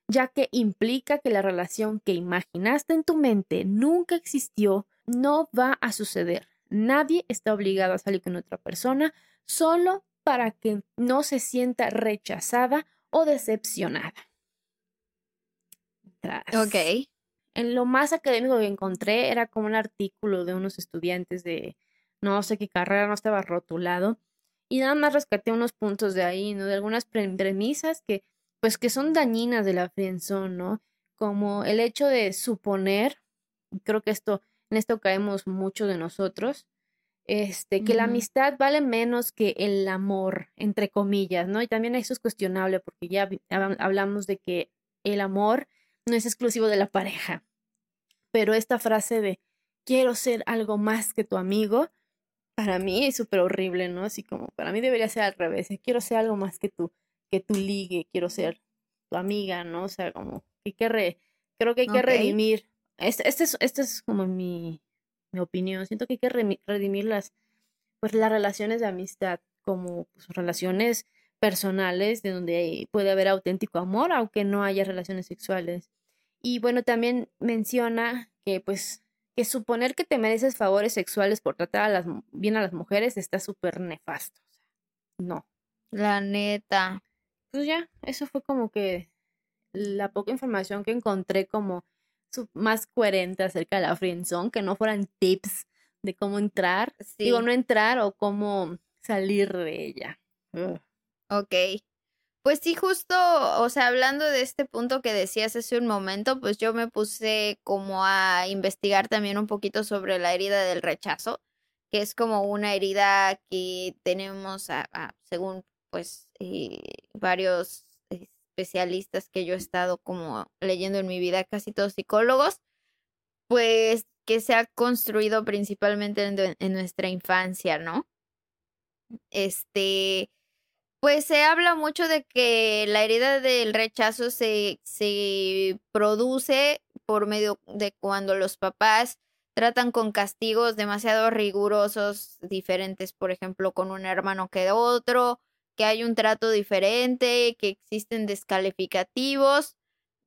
ya que implica que la relación que imaginaste en tu mente nunca existió, no va a suceder. Nadie está obligado a salir con otra persona solo para que no se sienta rechazada o decepcionada. Tras. Ok. En lo más académico que encontré era como un artículo de unos estudiantes de no sé qué carrera, no estaba rotulado. Y nada más rescaté unos puntos de ahí, ¿no? De algunas pre- premisas que, pues, que son dañinas de la friendzone, ¿no? Como el hecho de suponer, y creo que esto, en esto caemos mucho de nosotros, este, que la amistad vale menos que el amor, entre comillas, ¿no? Y también eso es cuestionable porque ya hablamos de que el amor no es exclusivo de la pareja. Pero esta frase de quiero ser algo más que tu amigo, para mí es súper horrible, ¿no? Así como, para mí debería ser al revés. eh, Quiero ser algo más que tú, que tu ligue, quiero ser tu amiga, ¿no? O sea, como, que hay que re- creo que hay que redimir. Este, este es, este es como mi, mi opinión. Siento que hay que redimir las, pues, las relaciones de amistad como pues, relaciones personales de donde puede haber auténtico amor, aunque no haya relaciones sexuales. Y bueno, también menciona que pues que suponer que te mereces favores sexuales por tratar a las, mu- bien a las mujeres está súper nefasto. o sea, no. La neta. pues ya, eso fue como que la poca información que encontré como más coherente acerca de la friendzone, que no fueran tips de cómo entrar, digo, no entrar o cómo salir de ella. Ok. Pues sí, justo, o sea, hablando de este punto que decías hace un momento, pues yo me puse como a investigar también un poquito sobre la herida del rechazo, que es como una herida que tenemos, según pues eh, varios especialistas que yo he estado como leyendo en mi vida, casi todos psicólogos, pues que se ha construido principalmente en, nuestra infancia, ¿no? Este, pues se habla mucho de que la herida del rechazo se, se produce por medio de cuando los papás tratan con castigos demasiado rigurosos, diferentes, por ejemplo, con un hermano que otro, que hay un trato diferente, que existen descalificativos.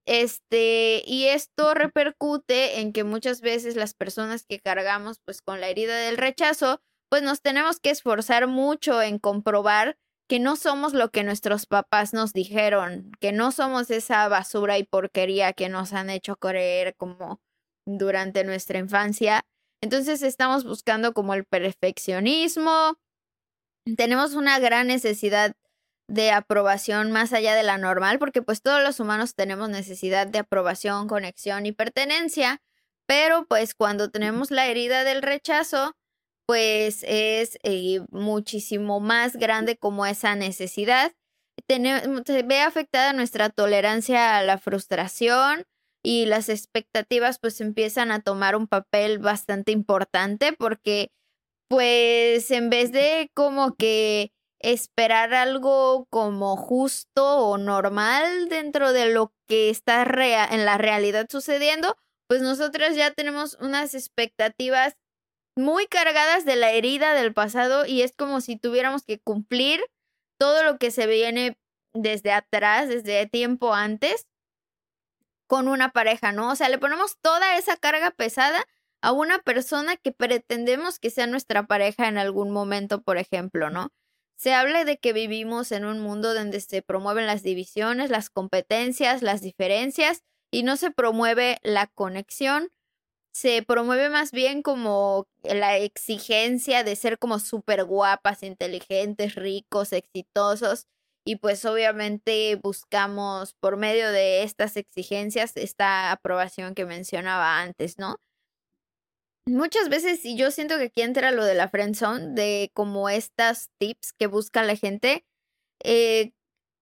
Este, y esto repercute en que muchas veces las personas que cargamos pues con la herida del rechazo, pues nos tenemos que esforzar mucho en comprobar que no somos lo que nuestros papás nos dijeron, que no somos esa basura y porquería que nos han hecho creer como durante nuestra infancia. Entonces estamos buscando como el perfeccionismo, tenemos una gran necesidad de aprobación más allá de la normal, porque pues todos los humanos tenemos necesidad de aprobación, conexión y pertenencia, pero pues cuando tenemos la herida del rechazo, pues es eh, muchísimo más grande como esa necesidad. se ve afectada nuestra tolerancia a la frustración y las expectativas pues empiezan a tomar un papel bastante importante porque pues en vez de como que esperar algo como justo o normal dentro de lo que está en la realidad sucediendo, pues nosotros ya tenemos unas expectativas muy cargadas de la herida del pasado y es como si tuviéramos que cumplir todo lo que se viene desde atrás, desde tiempo antes, con una pareja, ¿no? O sea, le ponemos toda esa carga pesada a una persona que pretendemos que sea nuestra pareja en algún momento, por ejemplo, ¿no? Se habla de que vivimos en un mundo donde se promueven las divisiones, las competencias, las diferencias y no se promueve la conexión. Se promueve más bien como la exigencia de ser como súper guapas, inteligentes, ricos, exitosos. Y pues obviamente buscamos por medio de estas exigencias esta aprobación que mencionaba antes, ¿no? Muchas veces, y yo siento que aquí entra lo de la friendzone, de como estas tips que busca la gente, eh,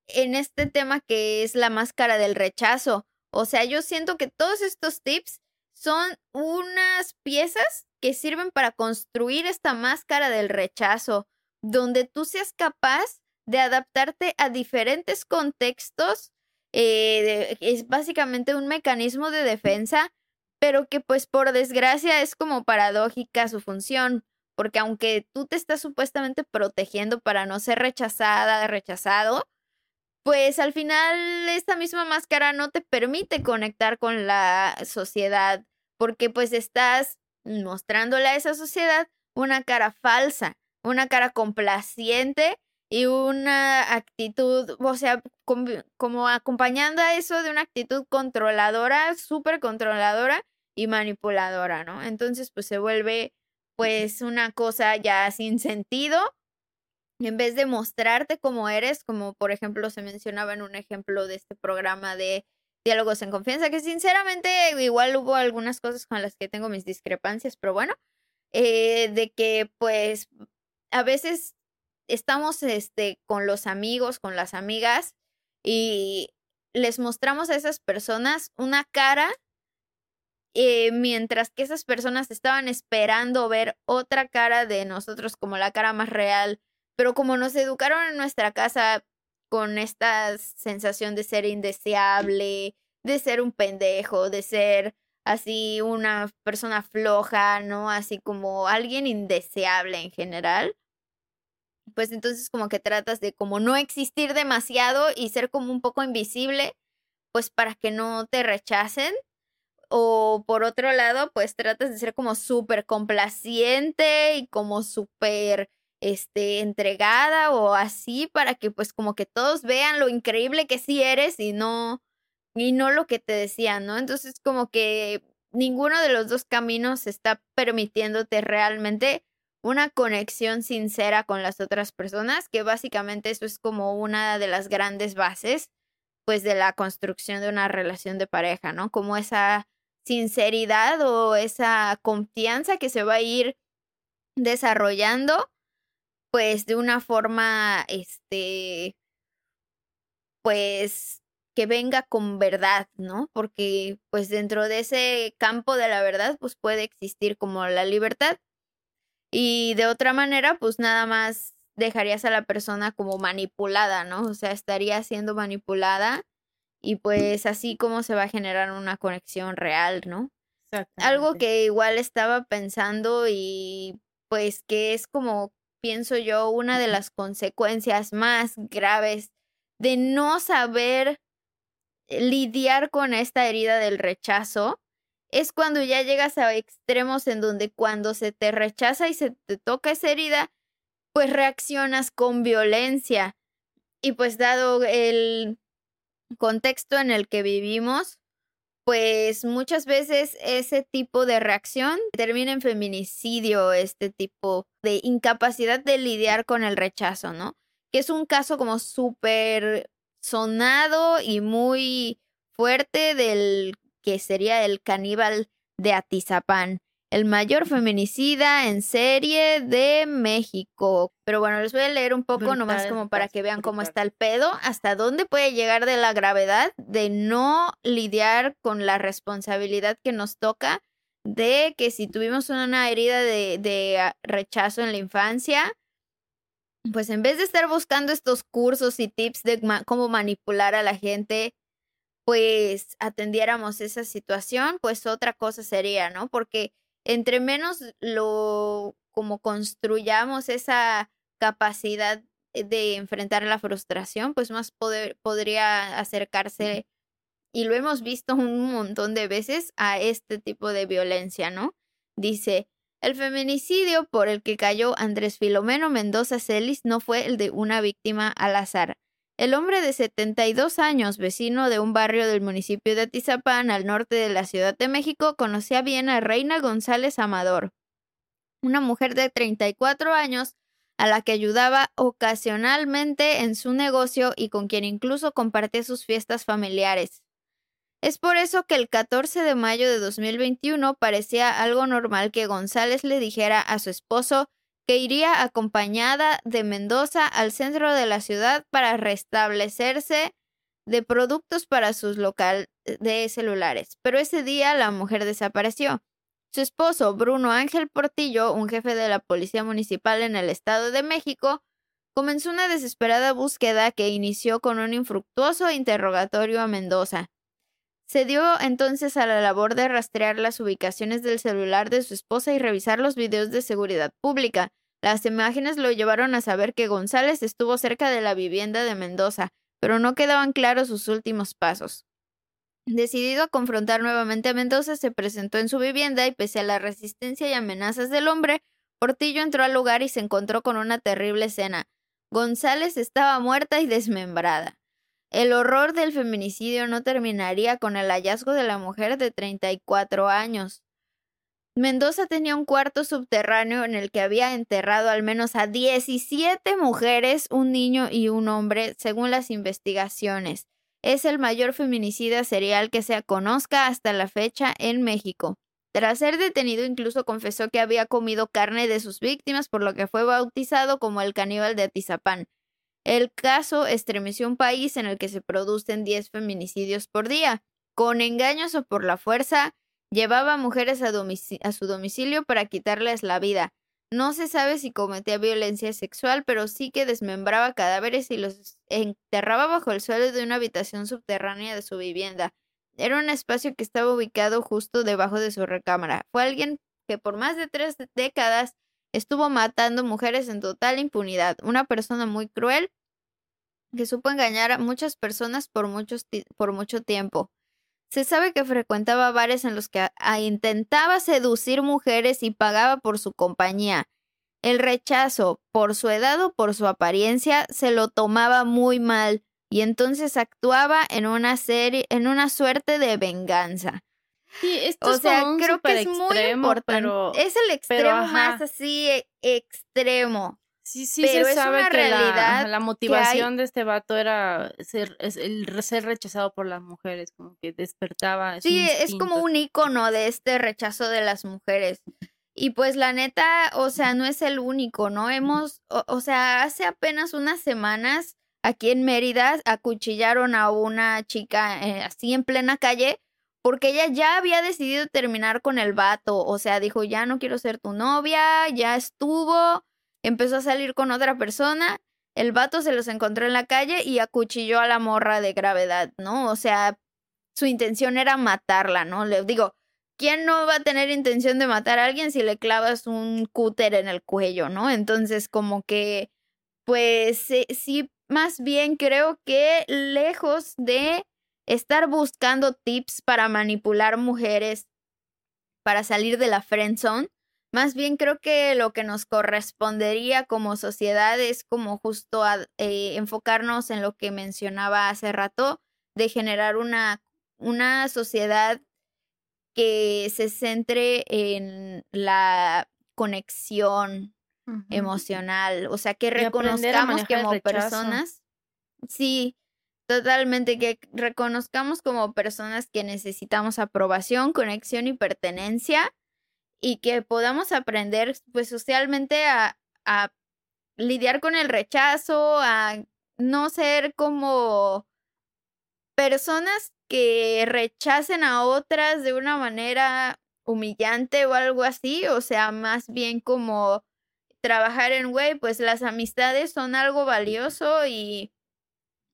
en este tema que es la máscara del rechazo. O sea, yo siento que todos estos tips son unas piezas que sirven para construir esta máscara del rechazo, donde tú seas capaz de adaptarte a diferentes contextos. Eh, es básicamente un mecanismo de defensa pero que pues por desgracia es como paradójica su función, porque aunque tú te estás supuestamente protegiendo para no ser rechazada, rechazado, pues al final esta misma máscara no te permite conectar con la sociedad, porque pues estás mostrándole a esa sociedad una cara falsa, una cara complaciente y una actitud, o sea, como, acompañando a eso de una actitud controladora, súper controladora y manipuladora, ¿no? Entonces, pues se vuelve pues una cosa ya sin sentido. En vez de mostrarte como eres, como por ejemplo se mencionaba en un ejemplo de este programa de diálogos en confianza, que sinceramente igual hubo algunas cosas con las que tengo mis discrepancias, pero bueno, eh, de que pues a veces estamos este, con los amigos, con las amigas y les mostramos a esas personas una cara eh, mientras que esas personas estaban esperando ver otra cara de nosotros como la cara más real, pero como nos educaron en nuestra casa con esta sensación de ser indeseable, de ser un pendejo, de ser así una persona floja, ¿no? Así como alguien indeseable en general pues entonces como que tratas de como no existir demasiado y ser como un poco invisible, pues para que no te rechacen. O por otro lado, pues tratas de ser como súper complaciente y como súper este, entregada o así para que pues como que todos vean lo increíble que sí eres y no, y no lo que te decían, ¿no? Entonces como que ninguno de los dos caminos está permitiéndote realmente una conexión sincera con las otras personas, que básicamente eso es como una de las grandes bases, pues, de la construcción de una relación de pareja, ¿no? Como esa sinceridad o esa confianza que se va a ir desarrollando, pues, de una forma, este, pues, que venga con verdad, ¿no? Porque, pues, dentro de ese campo de la verdad, pues, puede existir como la libertad y de otra manera, pues nada más dejarías a la persona como manipulada, ¿no? O sea, estaría siendo manipulada y pues así como se va a generar una conexión real, ¿no? Algo que igual estaba pensando y pues que es como, pienso yo, una de las consecuencias más graves de no saber lidiar con esta herida del rechazo es cuando ya llegas a extremos en donde cuando se te rechaza y se te toca esa herida, pues reaccionas con violencia. Y pues dado el contexto en el que vivimos, pues muchas veces ese tipo de reacción termina en feminicidio, este tipo de incapacidad de lidiar con el rechazo, ¿no? Que es un caso como súper sonado y muy fuerte del que sería el caníbal de Atizapán, el mayor feminicida en serie de México. Pero bueno, les voy a leer un poco nomás como para que vean cómo está el pedo, hasta dónde puede llegar de la gravedad de no lidiar con la responsabilidad que nos toca de que si tuvimos una herida de, de rechazo en la infancia, pues en vez de estar buscando estos cursos y tips de cómo manipular a la gente, pues atendiéramos esa situación, pues otra cosa sería, ¿no? Porque entre menos lo como construyamos esa capacidad de enfrentar la frustración, pues más poder, podría acercarse, y lo hemos visto un montón de veces, a este tipo de violencia, ¿no? Dice, el feminicidio por el que cayó Andrés Filomeno Mendoza Celis no fue el de una víctima al azar. El hombre de 72 años, vecino de un barrio del municipio de Atizapán, al norte de la Ciudad de México, conocía bien a Reina González Amador, una mujer de 34 años a la que ayudaba ocasionalmente en su negocio y con quien incluso compartía sus fiestas familiares. Es por eso que el 14 de mayo de 2021 parecía algo normal que González le dijera a su esposo que iría acompañada de Mendoza al centro de la ciudad para restablecerse de productos para sus local de celulares. Pero ese día la mujer desapareció. Su esposo, Bruno Ángel Portillo, un jefe de la Policía Municipal en el Estado de México, comenzó una desesperada búsqueda que inició con un infructuoso interrogatorio a Mendoza. Se dio entonces a la labor de rastrear las ubicaciones del celular de su esposa y revisar los videos de seguridad pública, las imágenes lo llevaron a saber que González estuvo cerca de la vivienda de Mendoza, pero no quedaban claros sus últimos pasos. Decidido a confrontar nuevamente a Mendoza, se presentó en su vivienda y pese a la resistencia y amenazas del hombre, Portillo entró al lugar y se encontró con una terrible escena. González estaba muerta y desmembrada. El horror del feminicidio no terminaría con el hallazgo de la mujer de 34 años. Mendoza tenía un cuarto subterráneo en el que había enterrado al menos a 17 mujeres, un niño y un hombre, según las investigaciones. Es el mayor feminicida serial que se conozca hasta la fecha en México. Tras ser detenido, incluso confesó que había comido carne de sus víctimas, por lo que fue bautizado como el caníbal de Atizapán. El caso estremeció un país en el que se producen 10 feminicidios por día. Con engaños o por la fuerza, Llevaba a mujeres a, su domicilio para quitarles la vida. No se sabe si cometía violencia sexual, pero sí que desmembraba cadáveres y los enterraba bajo el suelo de una habitación subterránea de su vivienda. Era un espacio que estaba ubicado justo debajo de su recámara. Fue alguien que por más de tres décadas estuvo matando mujeres en total impunidad. Una persona muy cruel que supo engañar a muchas personas por, muchos por mucho tiempo. Se sabe que frecuentaba bares en los que intentaba seducir mujeres y pagaba por su compañía. el rechazo por su edad o por su apariencia se lo tomaba muy mal y entonces actuaba en una serie, en una suerte de venganza. Sí, esto o sea, creo que es muy importante. es el extremo más así e, extremo. Sí, sí, pero se sabe que realidad la, motivación de este vato era ser, el ser rechazado por las mujeres, como que despertaba. Sí, es como un icono de este rechazo de las mujeres. Y pues la neta, o sea, no es el único, ¿no? Hemos, o, sea, hace apenas unas semanas aquí en Mérida acuchillaron a una chica eh, así en plena calle porque ella ya había decidido terminar con el vato, o sea, dijo, ya no quiero ser tu novia, ya estuvo, empezó a salir con otra persona, el vato se los encontró en la calle y acuchilló a la morra de gravedad, ¿no? O sea, su intención era matarla, ¿no? Le digo, ¿quién no va a tener intención de matar a alguien si le clavas un cúter en el cuello, ¿no? Entonces, como que, pues sí, más bien creo que lejos de estar buscando tips para manipular mujeres para salir de la friend zone, más bien creo que lo que nos correspondería como sociedad es como justo eh, enfocarnos en lo que mencionaba hace rato, de generar una, una sociedad que se centre en la conexión emocional, o sea, que reconozcamos como personas, sí, totalmente, que reconozcamos como personas que necesitamos aprobación, conexión y pertenencia y que podamos aprender pues socialmente a, a lidiar con el rechazo, a no ser como personas que rechacen a otras de una manera humillante o algo así, o sea, más bien como trabajar en, güey, pues las amistades son algo valioso y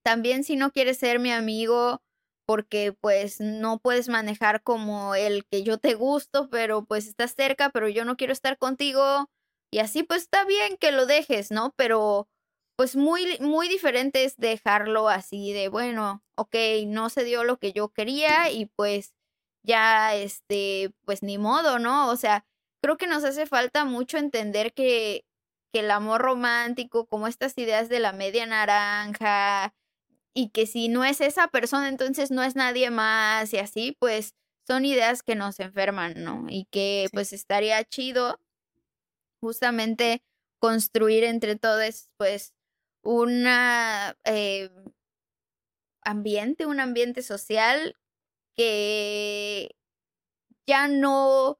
también si no quieres ser mi amigo porque pues no puedes manejar como el que yo te gusto, pero pues estás cerca, pero yo no quiero estar contigo y así pues está bien que lo dejes, ¿no? Pero pues muy, muy diferente es dejarlo así de, bueno, ok, no se dio lo que yo quería y pues ya, este, pues ni modo, ¿no? O sea, creo que nos hace falta mucho entender que, que el amor romántico, como estas ideas de la media naranja, y que si no es esa persona, entonces no es nadie más y así, pues son ideas que nos enferman, ¿no? Y que pues estaría chido justamente construir entre todos, pues, una eh, ambiente, un ambiente social que ya no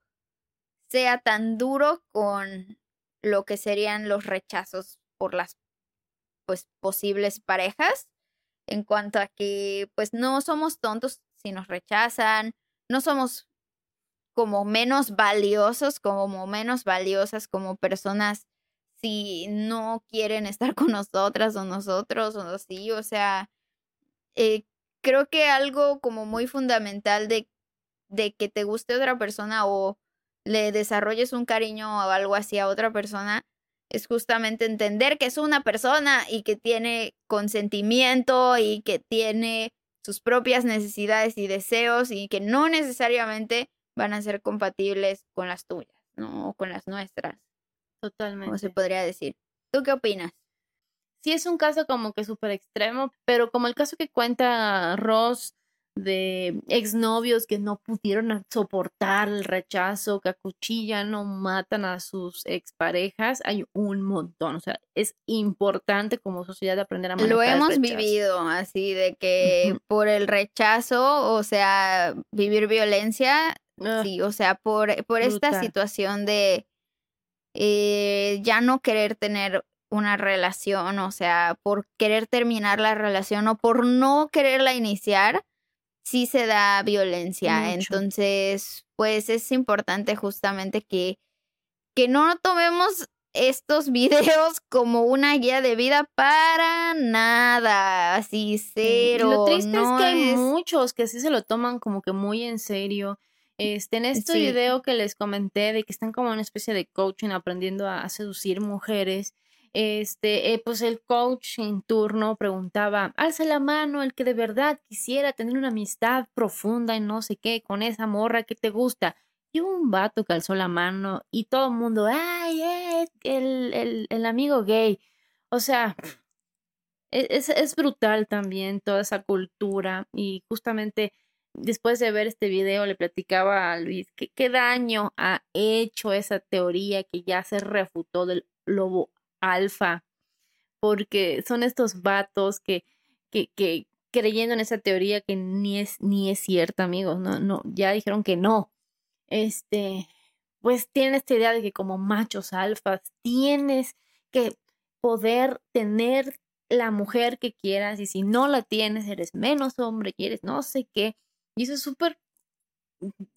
sea tan duro con lo que serían los rechazos por las pues posibles parejas en cuanto a que pues no somos tontos si nos rechazan, no somos como menos valiosos, como menos valiosas como personas si no quieren estar con nosotras o nosotros o así, o sea, eh, creo que algo como muy fundamental de, de que te guste otra persona o le desarrolles un cariño o algo así a otra persona es justamente entender que es una persona y que tiene consentimiento y que tiene sus propias necesidades y deseos y que no necesariamente van a ser compatibles con las tuyas, ¿no? O con las nuestras. Totalmente. Como se podría decir. ¿Tú qué opinas? Sí, es un caso como que súper extremo, pero como el caso que cuenta Ross de exnovios que no pudieron soportar el rechazo, que acuchillan o matan a sus exparejas, hay un montón. O sea, es importante como sociedad aprender a manejar Lo hemos vivido así, de que por el rechazo, o sea, vivir violencia, ah, sí, o sea, por, por esta situación de eh, ya no querer tener una relación, o sea, por querer terminar la relación o por no quererla iniciar sí se da violencia. Entonces, pues es importante justamente que, que no tomemos estos videos como una guía de vida para nada, así cero. lo triste es que hay muchos que así se lo toman como que muy en serio. Este, en este video que les comenté de que están como una especie de coaching aprendiendo a seducir mujeres, este, eh, pues el coach en turno preguntaba, alza la mano el que de verdad quisiera tener una amistad profunda y no sé qué con esa morra que te gusta. Y un vato que alzó la mano y todo el mundo, ay, eh, el, el, el amigo gay. O sea, e, es, es, brutal también toda esa cultura y justamente después de ver este video le platicaba a Luis que qué daño ha hecho esa teoría que ya se refutó del lobo alfa, porque son estos vatos que, que, creyendo en esa teoría que ni es, ni es cierta, amigos, no, no, ya dijeron que no. Este, pues tienen esta idea de que como machos alfas tienes que poder tener la mujer que quieras y si no la tienes eres menos hombre, quieres no sé qué. Y eso es súper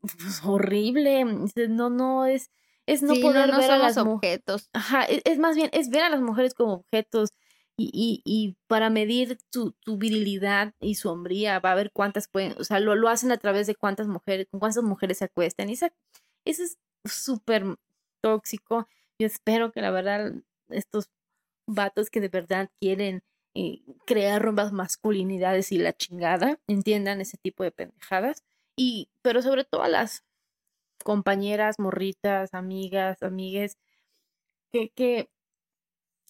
pues, horrible. No, no es, es no poder ver a los objetos. Ajá, es, es, más bien, es ver a las mujeres como objetos y, y, y para medir tu, tu, virilidad y su hombría, va a ver cuántas pueden, o sea, lo, lo hacen a través de cuántas mujeres, con cuántas mujeres se acuestan. Y esa, eso es súper tóxico. Yo espero que la verdad estos vatos que de verdad quieren eh, crear rumbas masculinidades y la chingada entiendan ese tipo de pendejadas. Y, pero sobre todo a las compañeras, morritas, amigas, amigues, que, que,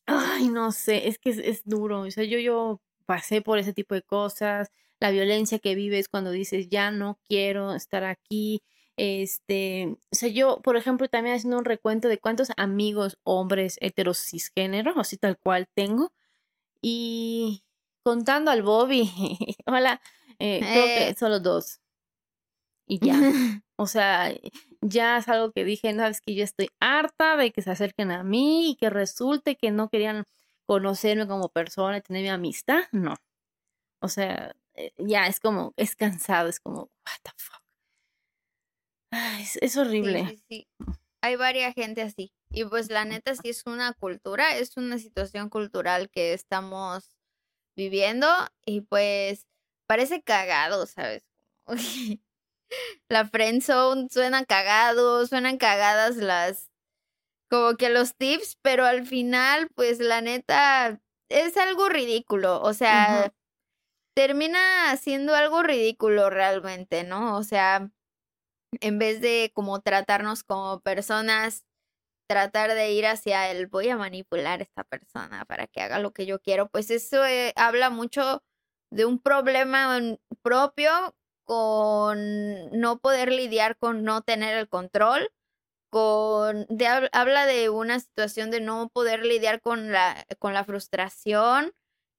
ay, no sé, es que es, es duro. O sea, yo, yo pasé por ese tipo de cosas, la violencia que vives cuando dices, ya no quiero estar aquí, este, o sea, yo, por ejemplo, también haciendo un recuento de cuántos amigos hombres heteros cisgénero, así tal cual tengo, y contando al Bobby, hola, eh, creo que eh. solo dos. Y ya. o sea, ya es algo que dije, no, es que yo estoy harta de que se acerquen a mí y que resulte que no querían conocerme como persona y tener mi amistad. No. O sea, eh, ya es como, es cansado, es como, what the fuck es, horrible. Sí, Hay varias gente así. Y pues la neta sí es una cultura, es una situación cultural que estamos viviendo y pues parece cagado, ¿sabes? la friendzone suena cagado, suenan cagadas las como que los tips, pero al final pues la neta es algo ridículo, o sea, termina siendo algo ridículo realmente, ¿no? O sea, en vez de como tratarnos como personas, tratar de ir hacia el voy a manipular a esta persona para que haga lo que yo quiero, pues eso eh, habla mucho de un problema propio con no poder lidiar con no tener el control, con de, habla de una situación de no poder lidiar con la con la frustración,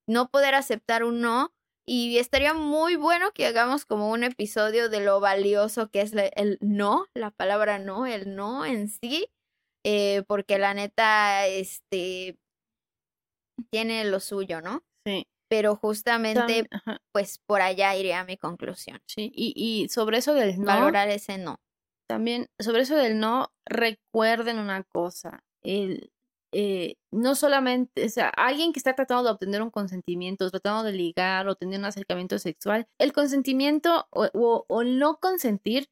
no poder aceptar un no y estaría muy bueno que hagamos como un episodio de lo valioso que es el no, la palabra no, el no en sí, eh, porque la neta, este, tiene lo suyo, ¿no? Sí. Pero justamente, pues por allá iría mi conclusión. Sí, y, y sobre eso del no. Valorar ese no. También, sobre eso del no, recuerden una cosa, el, eh, no solamente, o sea, alguien que está tratando de obtener un consentimiento, tratando de ligar o tener un acercamiento sexual, el consentimiento o, o, no consentir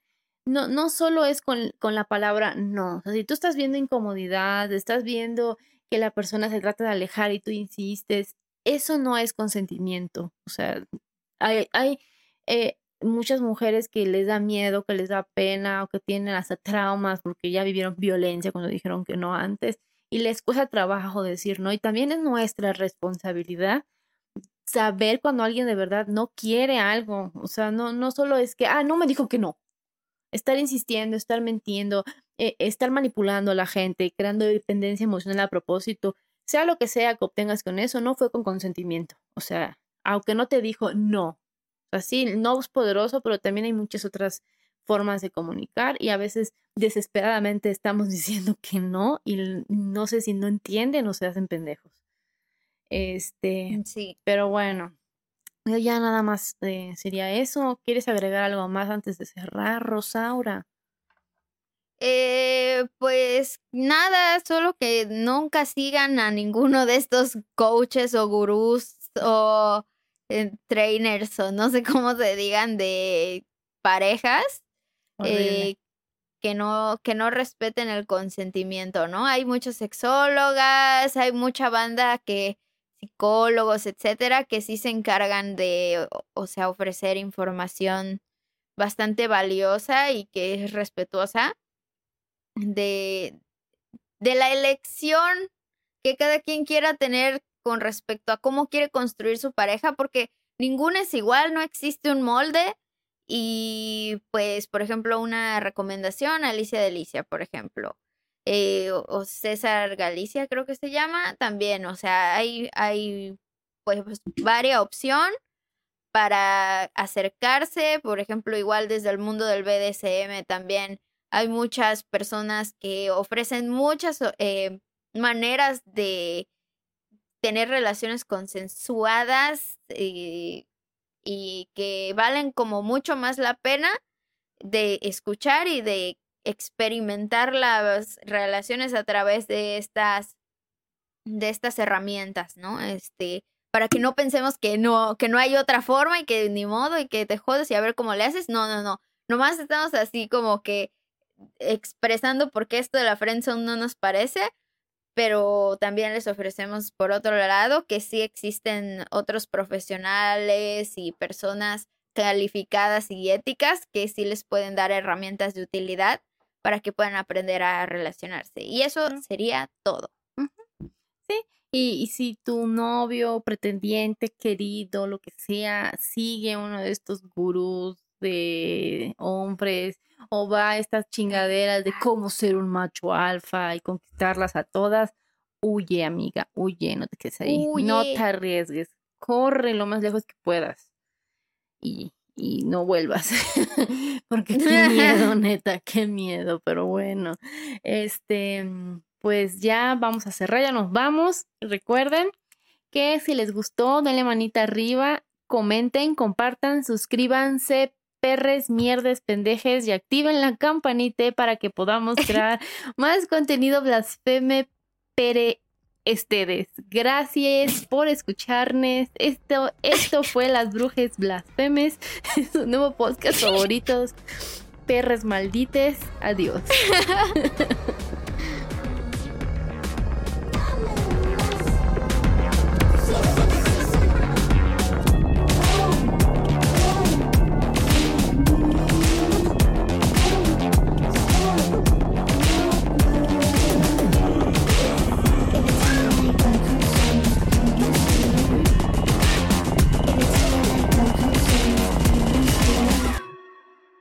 no, no solo es con, con la palabra no. O sea, si tú estás viendo incomodidad, estás viendo que la persona se trata de alejar y tú insistes, eso no es consentimiento. O sea, hay, hay eh, muchas mujeres que les da miedo, que les da pena o que tienen hasta traumas porque ya vivieron violencia cuando dijeron que no antes y les cuesta trabajo decir no. Y también es nuestra responsabilidad saber cuando alguien de verdad no quiere algo. O sea, no, no solo es que, ah, no me dijo que no. Estar insistiendo, estar mintiendo, eh, estar manipulando a la gente, creando dependencia emocional a propósito, sea lo que sea que obtengas con eso, no fue con consentimiento. O sea, aunque no te dijo no. O sea, sí, no es poderoso, pero también hay muchas otras formas de comunicar y a veces desesperadamente estamos diciendo que no y no sé si no entienden o se hacen pendejos. Este, sí. Pero bueno, ya nada más eh, sería eso. ¿Quieres agregar algo más antes de cerrar, Rosaura? Eh, pues nada, solo que nunca sigan a ninguno de estos coaches o gurús o eh, trainers o no sé cómo se digan de parejas eh, que no, que no respeten el consentimiento, ¿no? Hay muchas sexólogas, hay mucha banda que, psicólogos, etcétera, que sí se encargan de, o, sea, ofrecer información bastante valiosa y que es respetuosa de, de la elección que cada quien quiera tener con respecto a cómo quiere construir su pareja, porque ninguna es igual, no existe un molde. Y pues, por ejemplo, una recomendación, Alicia Delicia, por ejemplo. Eh, o César Galicia, creo que se llama, también, o sea, hay, hay pues, pues varias opción para acercarse, por ejemplo, igual desde el mundo del BDSM también hay muchas personas que ofrecen muchas eh, maneras de tener relaciones consensuadas y, y que valen como mucho más la pena de escuchar y de experimentar las relaciones a través de estas de estas herramientas, ¿no? Este, para que no pensemos que no que no hay otra forma y que ni modo y que te jodes y a ver cómo le haces. No, no, no. Nomás estamos así como que expresando por qué esto de la friendzone no nos parece, pero también les ofrecemos por otro lado que sí existen otros profesionales y personas calificadas y éticas que sí les pueden dar herramientas de utilidad para que puedan aprender a relacionarse. Y eso sería todo. Sí, y, y, si tu novio, pretendiente, querido, lo que sea, sigue uno de estos gurús de hombres o va a estas chingaderas de cómo ser un macho alfa y conquistarlas a todas, huye, amiga, huye, no te quedes ahí, no te arriesgues, corre lo más lejos que puedas y, y no vuelvas, porque qué miedo, neta, qué miedo, pero bueno, este, pues ya vamos a cerrar, ya nos vamos, recuerden que si les gustó, denle manita arriba, comenten, compartan, suscríbanse, perres, mierdes, pendejes y activen la campanita para que podamos crear más contenido blasfeme pere ustedes. Gracias por escucharnos. Esto, esto fue Las Brujes Blasfemes, su nuevo podcast favoritos. Perres maldites. Adiós.